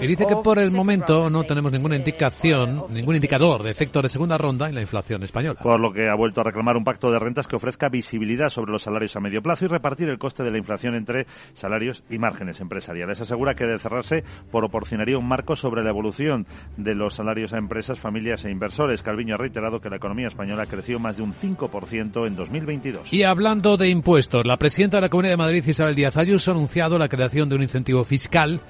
Y dice que por el momento no tenemos ninguna indicación, ningún indicador de efectos de segunda ronda en la inflación española. Por lo que ha vuelto a reclamar un pacto de rentas que ofrezca visibilidad sobre los salarios a medio plazo y repartir el coste de la inflación entre salarios y márgenes empresariales. Asegura que de cerrarse proporcionaría un marco sobre la evolución de los salarios a empresas, familias e inversores. Calviño ha reiterado que la economía española creció más de un 5% en 2022. Y hablando de impuestos, la presidenta de la Comunidad de Madrid, Isabel Díaz Ayuso, ha anunciado la creación de un incentivo fiscal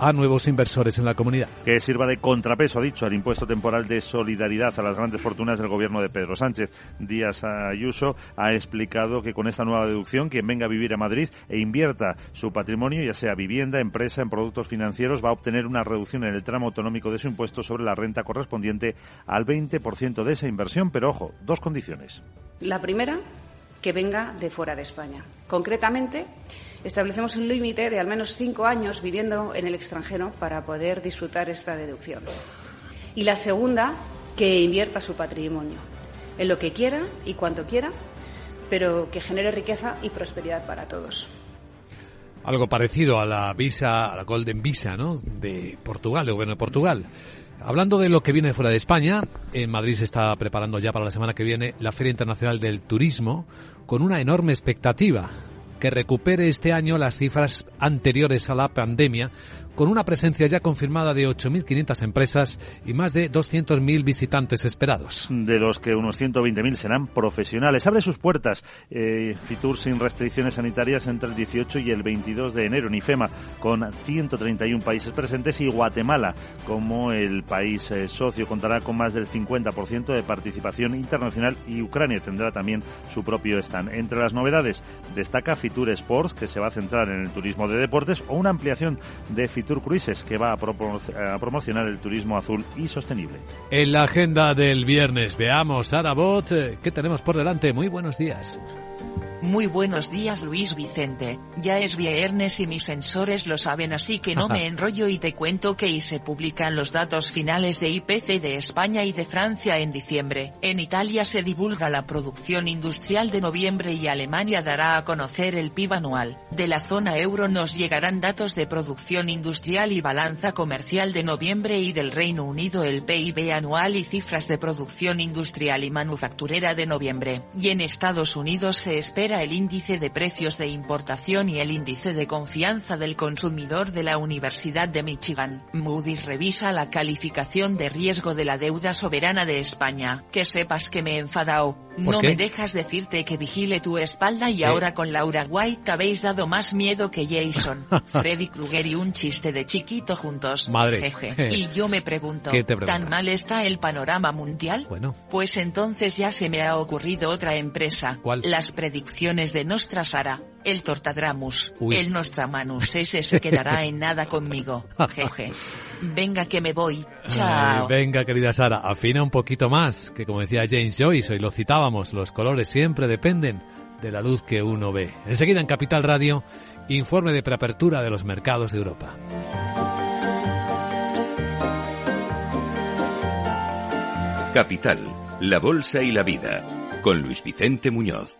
a nuevos inversores en la comunidad. Que sirva de contrapeso, ha dicho, al impuesto temporal de solidaridad a las grandes fortunas del gobierno de Pedro Sánchez. Díaz Ayuso ha explicado que con esta nueva deducción, quien venga a vivir a Madrid e invierta su patrimonio, ya sea vivienda, empresa, en productos financieros, va a obtener una reducción en el tramo autonómico de su impuesto sobre la renta correspondiente al 20% de esa inversión, pero ojo, dos condiciones. La primera, que venga de fuera de España. Concretamente, establecemos un límite de al menos cinco años viviendo en el extranjero para poder disfrutar esta deducción. Y la segunda, que invierta su patrimonio en lo que quiera y cuanto quiera, pero que genere riqueza y prosperidad para todos. Algo parecido a la visa, a la Golden Visa, ¿no? De Portugal, del gobierno de Portugal. Hablando de lo que viene fuera de España, en Madrid se está preparando ya para la semana que viene la Feria Internacional del Turismo con una enorme expectativa que recupere este año las cifras anteriores a la pandemia con una presencia ya confirmada de 8.500 empresas y más de 200.000 visitantes esperados. De los que unos 120.000 serán profesionales. Abre sus puertas eh, Fitur sin restricciones sanitarias entre el 18 y el 22 de enero en IFEMA, con 131 países presentes y Guatemala como el país eh, socio contará con más del 50% de participación internacional y Ucrania tendrá también su propio stand. Entre las novedades destaca Fitur Sports, que se va a centrar en el turismo de deportes, o una ampliación de Fitur Tour Cruises, que va a, promocionar el turismo azul y sostenible. En la agenda del viernes, veamos, Sara Bot, eh, ¿qué tenemos por delante? Muy buenos días. Muy buenos días Luis Vicente, ya es viernes y mis sensores lo saben así que no me (laughs) enrollo y te cuento que y se publican los datos finales de IPC de España y de Francia en diciembre. En Italia se divulga la producción industrial de noviembre y Alemania dará a conocer el PIB anual. De la zona euro nos llegarán datos de producción industrial y balanza comercial de noviembre y del Reino Unido el PIB anual y cifras de producción industrial y manufacturera de noviembre. Y en Estados Unidos se espera el índice de precios de importación y el índice de confianza del consumidor de la Universidad de Michigan. Moody's revisa la calificación de riesgo de la deuda soberana de España. Que sepas que me he enfadado. No me dejas decirte que vigile tu espalda y ahora con Laura White habéis dado más miedo que Jason, (laughs) Freddy Krueger y un chiste de chiquito juntos. Madre. (laughs) Y yo me pregunto, ¿tan mal está el panorama mundial? Bueno. Pues entonces ya se me ha ocurrido otra empresa. ¿Cuál? Las predicciones de Nostra Sara. El Tortadramus, el Nostramanus, ese se quedará en nada conmigo. Jeje. Venga que me voy. Chao. venga, querida Sara, afina un poquito más, que como decía James Joyce, hoy lo citábamos, los colores siempre dependen de la luz que uno ve. Enseguida en Capital Radio, informe de preapertura de los mercados de Europa. Capital, la bolsa y la vida, con Luis Vicente Muñoz.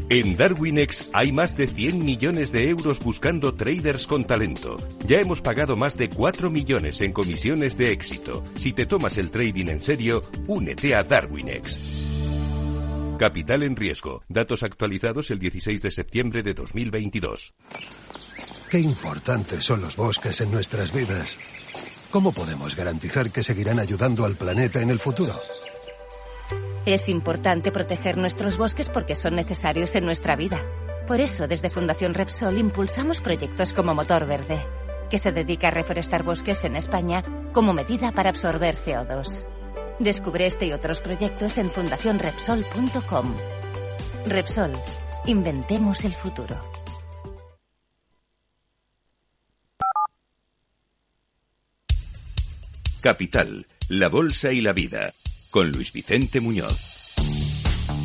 En Darwinex hay más de 100 millones de euros buscando traders con talento. Ya hemos pagado más de 4 millones en comisiones de éxito. Si te tomas el trading en serio, únete a Darwinex. Capital en riesgo. Datos actualizados el 16 de septiembre de 2022. Qué importantes son los bosques en nuestras vidas. ¿Cómo podemos garantizar que seguirán ayudando al planeta en el futuro? Es importante proteger nuestros bosques porque son necesarios en nuestra vida. Por eso, desde Fundación Repsol impulsamos proyectos como Motor Verde, que se dedica a reforestar bosques en España como medida para absorber CO2. Descubre este y otros proyectos en fundacionrepsol.com. Repsol, inventemos el futuro. Capital, la Bolsa y la Vida, con Luis Vicente Muñoz.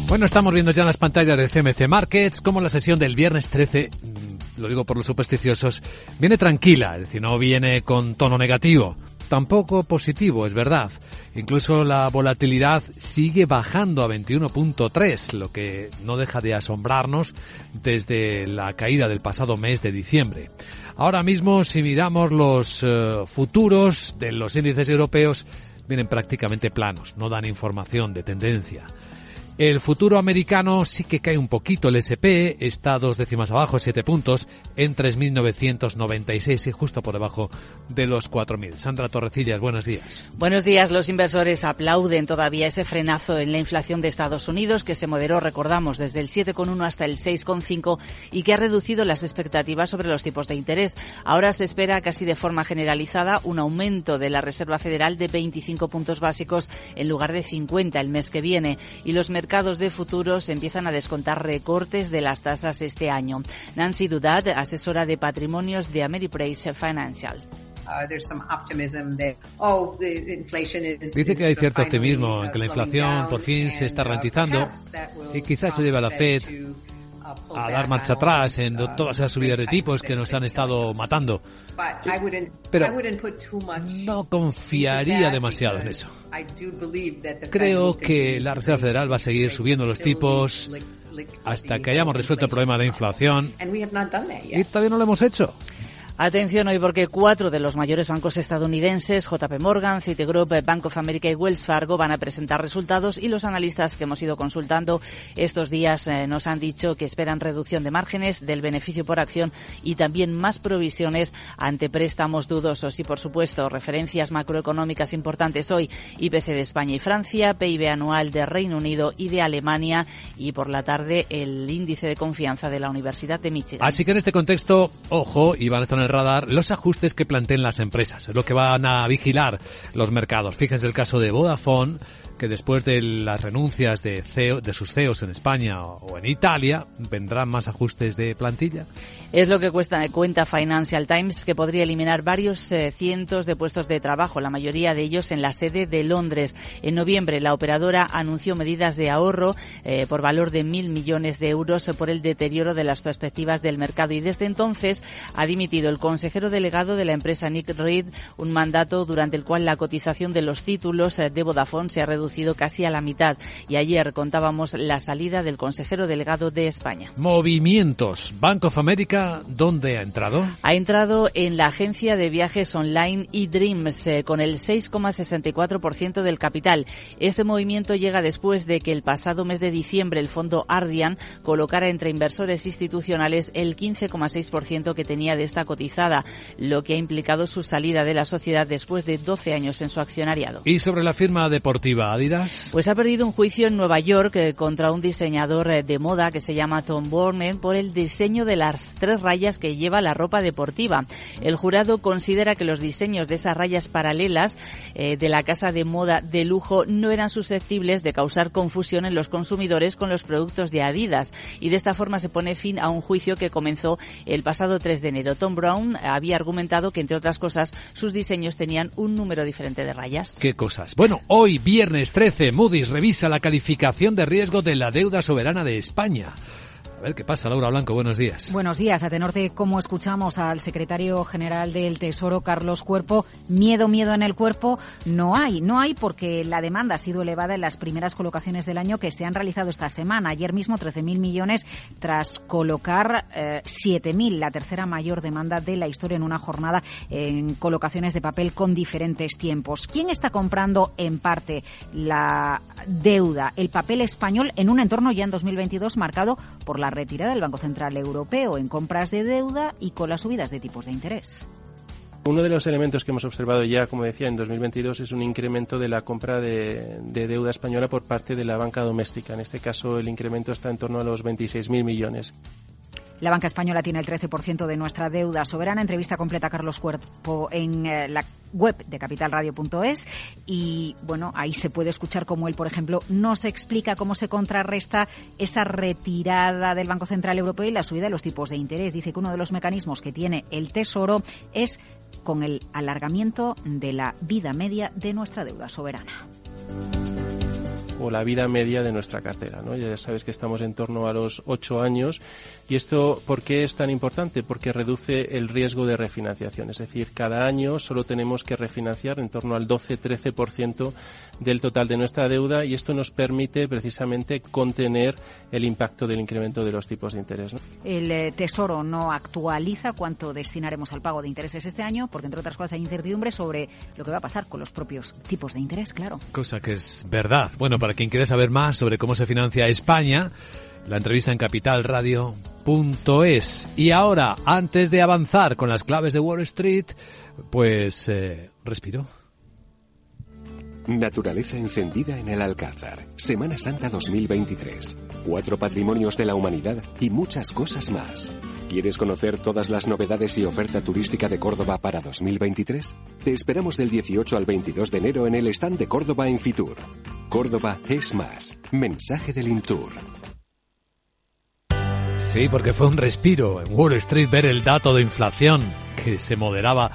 Bueno, estamos viendo ya en las pantallas de CMC Markets como la sesión del viernes 13, mm, lo digo por los supersticiosos, viene tranquila, es decir, no viene con tono negativo, tampoco positivo, es verdad. Incluso la volatilidad sigue bajando a 21.3, lo que no deja de asombrarnos desde la caída del pasado mes de diciembre. Ahora mismo, si miramos los eh, futuros de los índices europeos, vienen prácticamente planos, no dan información de tendencia. El futuro americano sí que cae un poquito. El SP está dos décimas abajo, siete puntos, en 3.996 y justo por debajo de los 4.000. Sandra Torrecillas, buenos días. Buenos días. Los inversores aplauden todavía ese frenazo en la inflación de Estados Unidos que se moderó, recordamos, desde el 7,1 hasta el 6,5 y que ha reducido las expectativas sobre los tipos de interés. Ahora se espera casi de forma generalizada un aumento de la Reserva Federal de 25 puntos básicos en lugar de 50 el mes que viene y los de futuros empiezan a descontar recortes de las tasas este año. Nancy Dudad, asesora de patrimonios de Ameriprise Financial. Dice que hay cierto optimismo en que la inflación por fin se está ralentizando y quizás se lleve a la Fed a dar marcha atrás en todas esas subidas de tipos que nos han estado matando. Pero no confiaría demasiado en eso. Creo que la Reserva Federal va a seguir subiendo los tipos hasta que hayamos resuelto el problema de inflación. Y todavía no lo hemos hecho. Atención hoy porque cuatro de los mayores bancos estadounidenses, JP Morgan, Citigroup, Bank of America y Wells Fargo, van a presentar resultados y los analistas que hemos ido consultando estos días eh, nos han dicho que esperan reducción de márgenes del beneficio por acción y también más provisiones ante préstamos dudosos y, por supuesto, referencias macroeconómicas importantes hoy, IPC de España y Francia, PIB anual de Reino Unido y de Alemania y por la tarde el índice de confianza de la Universidad de Michigan. Así que en este contexto, ojo, y van a estar radar los ajustes que planteen las empresas. Es lo que van a vigilar los mercados. Fíjense el caso de Vodafone, que después de las renuncias de, CEO, de sus CEOs en España o en Italia, vendrán más ajustes de plantilla. Es lo que cuesta, cuenta Financial Times, que podría eliminar varios eh, cientos de puestos de trabajo, la mayoría de ellos en la sede de Londres. En noviembre, la operadora anunció medidas de ahorro eh, por valor de mil millones de euros por el deterioro de las perspectivas del mercado y desde entonces ha dimitido el consejero delegado de la empresa Nick Reed, un mandato durante el cual la cotización de los títulos eh, de Vodafone se ha reducido casi a la mitad. Y ayer contábamos la salida del consejero delegado de España. Movimientos. Bank of America, ¿dónde ha entrado? Ha entrado en la agencia de viajes online eDreams eh, con el 6,64% del capital. Este movimiento llega después de que el pasado mes de diciembre el fondo Ardian colocara entre inversores institucionales el 15,6% que tenía de esta lo que ha implicado su salida de la sociedad después de 12 años en su accionariado. Y sobre la firma deportiva Adidas? Pues ha perdido un juicio en Nueva York eh, contra un diseñador eh, de moda que se llama Tom Borman por el diseño de las tres rayas que lleva la ropa deportiva. El jurado considera que los diseños de esas rayas paralelas eh, de la casa de moda de lujo no eran susceptibles de causar confusión en los consumidores con los productos de Adidas y de esta forma se pone fin a un juicio que comenzó el pasado 3 de enero. Tom Brown había argumentado que entre otras cosas sus diseños tenían un número diferente de rayas. ¿Qué cosas? Bueno, hoy viernes 13, Moody's revisa la calificación de riesgo de la deuda soberana de España. Ver qué pasa, Laura Blanco, buenos días. Buenos días, a tenor cómo escuchamos al secretario general del Tesoro, Carlos Cuerpo, miedo, miedo en el cuerpo, no hay, no hay porque la demanda ha sido elevada en las primeras colocaciones del año que se han realizado esta semana. Ayer mismo 13.000 millones tras colocar eh, 7.000, la tercera mayor demanda de la historia en una jornada en colocaciones de papel con diferentes tiempos. ¿Quién está comprando en parte la deuda, el papel español en un entorno ya en 2022 marcado por la retirada del Banco Central Europeo en compras de deuda y con las subidas de tipos de interés. Uno de los elementos que hemos observado ya, como decía, en 2022 es un incremento de la compra de, de, deuda española por parte de la banca doméstica. En este caso, el incremento está en torno a los 26.000 millones. La banca española tiene el 13% de nuestra deuda soberana. Entrevista completa a Carlos Cuerpo en eh, la web de capitalradio.es y bueno, ahí se puede escuchar cómo él, por ejemplo, nos explica cómo se contrarresta esa retirada del Banco Central Europeo y la subida de los tipos de interés. Dice que uno de los mecanismos que tiene el Tesoro es con el alargamiento de la vida media de nuestra deuda soberana o la vida media de nuestra cartera. ¿no? Ya sabes que estamos en torno a los ocho años. ¿Y esto por qué es tan importante? Porque reduce el riesgo de refinanciación. Es decir, cada año solo tenemos que refinanciar en torno al 12-13% del total de nuestra deuda y esto nos permite precisamente contener el impacto del incremento de los tipos de interés. ¿no? El eh, Tesoro no actualiza cuánto destinaremos al pago de intereses este año porque, entre otras cosas, hay incertidumbre sobre lo que va a pasar con los propios tipos de interés, claro. Cosa que es verdad. Bueno, para quien quiere saber más sobre cómo se financia España, la entrevista en capitalradio.es. Y ahora, antes de avanzar con las claves de Wall Street, pues eh, respiro. Naturaleza encendida en el Alcázar. Semana Santa 2023. Cuatro patrimonios de la humanidad y muchas cosas más. ¿Quieres conocer todas las novedades y oferta turística de Córdoba para 2023? Te esperamos del 18 al 22 de enero en el stand de Córdoba en Fitur. Córdoba es más. Mensaje del Intur. Sí, porque fue un respiro en Wall Street ver el dato de inflación que se moderaba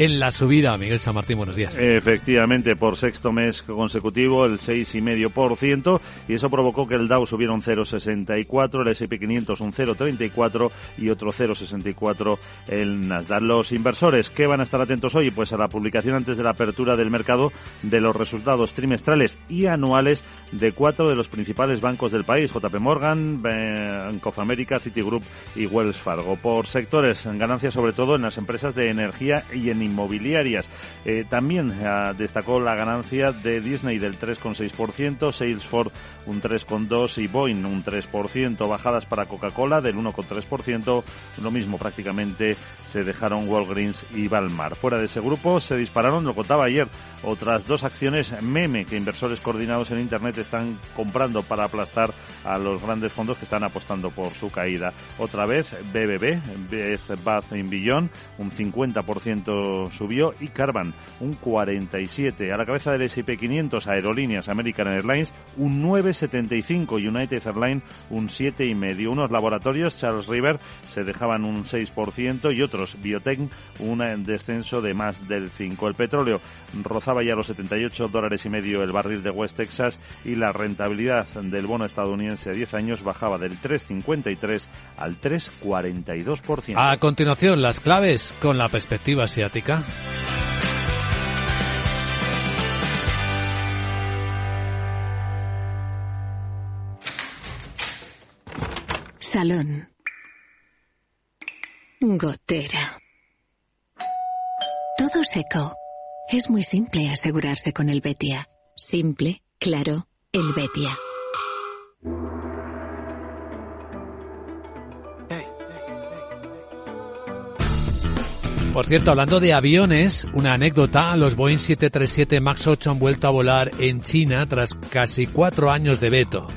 en la subida. Miguel San Martín, buenos días. Efectivamente, por sexto mes consecutivo, el 6,5%, y eso provocó que el Dow subiera un 0,64, el S&P 500 un 0,34 y otro 0,64 el Nasdaq. Los inversores, ¿qué van a estar atentos hoy? Pues a la publicación antes de la apertura del mercado de los resultados trimestrales y anuales de cuatro de los principales bancos del país, JP Morgan, Bank of America, Citigroup y Wells Fargo. Por sectores, ganancias sobre todo en las empresas de energía y en inmobiliarias. Eh, también eh, destacó la ganancia de Disney del 3,6%, Salesforce un 3,2% y Boeing un 3%, bajadas para Coca-Cola del 1,3%, lo mismo prácticamente se dejaron Walgreens y Balmar. Fuera de ese grupo se dispararon, lo contaba ayer, otras dos acciones meme que inversores coordinados en Internet están comprando para aplastar a los grandes fondos que están apostando por su caída. Otra vez BBB, Beth Bath Beyond, un 50% subió y Carvan un 47. A la cabeza del S&P 500, Aerolíneas American Airlines un 9,75, United Airlines un 7,5. Unos laboratorios, Charles River, se dejaban un 6% y otros, Biotech, un descenso de más del 5. El petróleo rozaba ya los 78 dólares y medio el barril de West Texas y la rentabilidad del bono estadounidense a 10 años bajaba del 3,53 al 3,42%. A continuación, las claves con la perspectiva asiática. Salón. Gotera. Todo seco. Es muy simple asegurarse con el Betia. Simple, claro, el Betia. Por cierto, hablando de aviones, una anécdota, los Boeing 737 MAX 8 han vuelto a volar en China tras casi cuatro años de veto.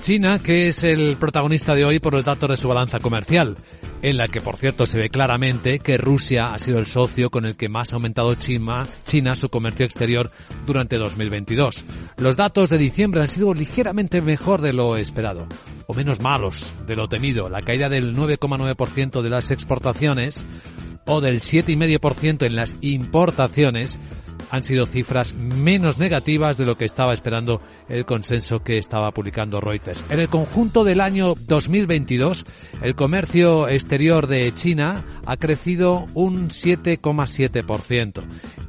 China, que es el protagonista de hoy por los datos de su balanza comercial, en la que por cierto se ve claramente que Rusia ha sido el socio con el que más ha aumentado China, China su comercio exterior durante 2022. Los datos de diciembre han sido ligeramente mejor de lo esperado, o menos malos de lo temido. La caída del 9,9% de las exportaciones o del 7,5% en las importaciones han sido cifras menos negativas de lo que estaba esperando el consenso que estaba publicando Reuters. En el conjunto del año 2022, el comercio exterior de China ha crecido un 7,7%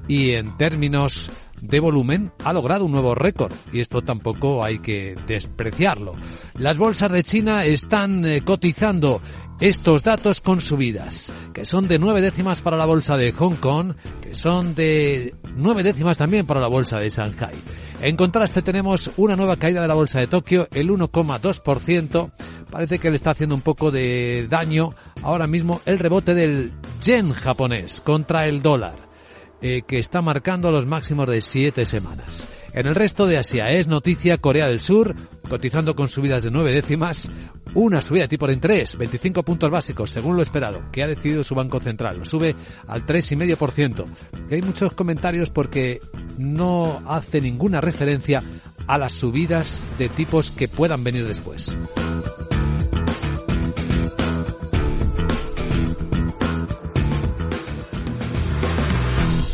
y en términos de volumen ha logrado un nuevo récord y esto tampoco hay que despreciarlo. Las bolsas de China están eh, cotizando estos datos con subidas, que son de nueve décimas para la bolsa de Hong Kong, que son de nueve décimas también para la bolsa de Shanghai. En contraste tenemos una nueva caída de la bolsa de Tokio, el 1,2%. Parece que le está haciendo un poco de daño ahora mismo el rebote del yen japonés contra el dólar. Eh, que está marcando los máximos de siete semanas. En el resto de Asia es noticia Corea del Sur, cotizando con subidas de nueve décimas, una subida tipo en tres, 25 puntos básicos, según lo esperado, que ha decidido su Banco Central. Lo sube al 3,5%. Y hay muchos comentarios porque no hace ninguna referencia a las subidas de tipos que puedan venir después.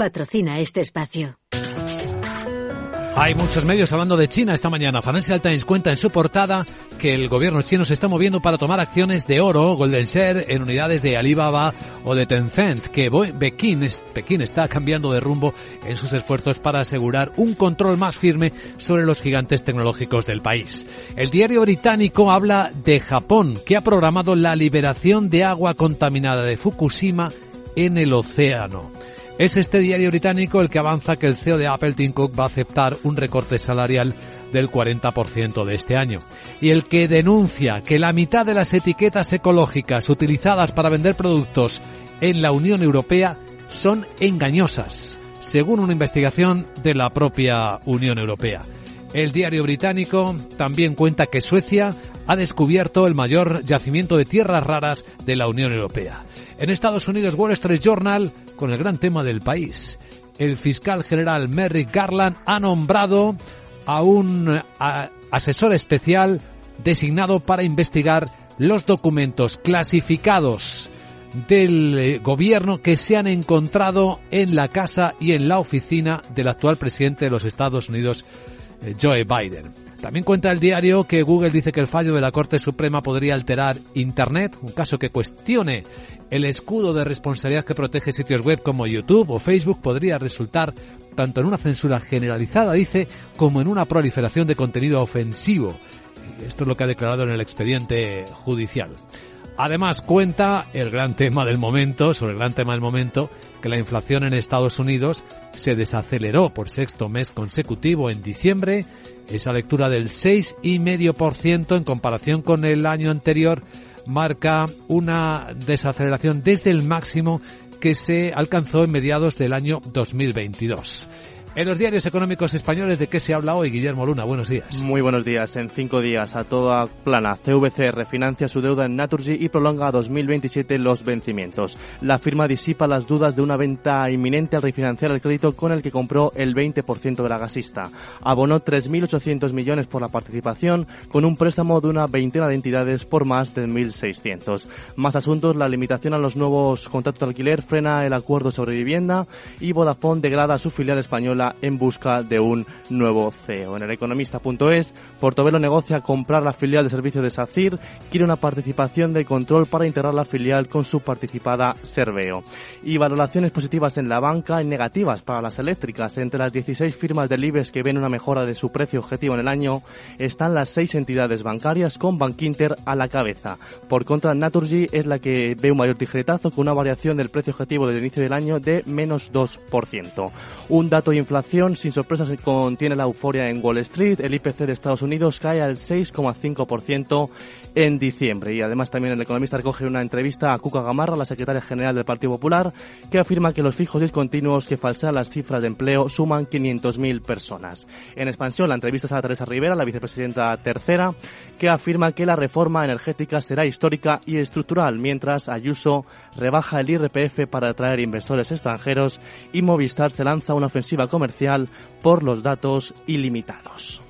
patrocina este espacio. Hay muchos medios hablando de China esta mañana. Financial Times cuenta en su portada que el gobierno chino se está moviendo para tomar acciones de oro, Golden Share, en unidades de Alibaba o de Tencent, que Pekín, Pekín está cambiando de rumbo en sus esfuerzos para asegurar un control más firme sobre los gigantes tecnológicos del país. El diario británico habla de Japón, que ha programado la liberación de agua contaminada de Fukushima en el océano. Es este diario británico el que avanza que el CEO de Apple, Tim Cook, va a aceptar un recorte salarial del 40% de este año. Y el que denuncia que la mitad de las etiquetas ecológicas utilizadas para vender productos en la Unión Europea son engañosas, según una investigación de la propia Unión Europea. El diario británico también cuenta que Suecia ha descubierto el mayor yacimiento de tierras raras de la Unión Europea. En Estados Unidos, Wall Street Journal, con el gran tema del país. El fiscal general Merrick Garland ha nombrado a un asesor especial designado para investigar los documentos clasificados del eh, gobierno que se han encontrado en la casa y en la oficina del actual presidente de los Estados Unidos, Joe Biden. También cuenta el diario que Google dice que el fallo de la Corte Suprema podría alterar Internet, un caso que cuestione el escudo de responsabilidad que protege sitios web como YouTube o Facebook podría resultar tanto en una censura generalizada, dice, como en una proliferación de contenido ofensivo. Esto es lo que ha declarado en el expediente judicial. Además, cuenta el gran tema del momento, sobre el gran tema del momento, que la inflación en Estados Unidos se desaceleró por sexto mes consecutivo en diciembre. Esa lectura del 6,5% en comparación con el año anterior marca una desaceleración desde el máximo que se alcanzó en mediados del año 2022. En los diarios económicos españoles, ¿de qué se habla hoy? Guillermo Luna, buenos días. Muy buenos días. En cinco días, a toda plana, CVC refinancia su deuda en Naturgy y prolonga a 2027 los vencimientos. La firma disipa las dudas de una venta inminente al refinanciar el crédito con el que compró el 20% de la gasista. Abonó 3.800 millones por la participación, con un préstamo de una veintena de entidades por más de 1.600. Más asuntos, la limitación a los nuevos contratos de alquiler frena el acuerdo sobre vivienda y Vodafone degrada a su filial española en busca de un nuevo CEO. En el economista.es, Portobelo negocia comprar la filial de servicio de SACIR, quiere una participación de control para integrar la filial con su participada Serveo. Y valoraciones positivas en la banca y negativas para las eléctricas. Entre las 16 firmas del IBEX que ven una mejora de su precio objetivo en el año, están las seis entidades bancarias con Bankinter a la cabeza. Por contra, Naturgy es la que ve un mayor tijeretazo con una variación del precio objetivo del inicio del año de menos 2%. Un dato inflación sin sorpresas contiene la euforia en Wall Street. El IPC de Estados Unidos cae al 6,5% en diciembre. Y además también el economista recoge una entrevista a Cuca Gamarra, la secretaria general del Partido Popular, que afirma que los fijos discontinuos que falsean las cifras de empleo suman 500.000 personas. En expansión, la entrevista es a Teresa Rivera, la vicepresidenta tercera, que afirma que la reforma energética será histórica y estructural, mientras Ayuso rebaja el IRPF para atraer inversores extranjeros y Movistar se lanza una ofensiva comercial por los datos ilimitados.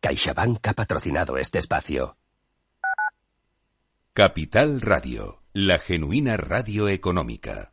CaixaBank ha patrocinado este espacio. Capital Radio, la genuina radio económica.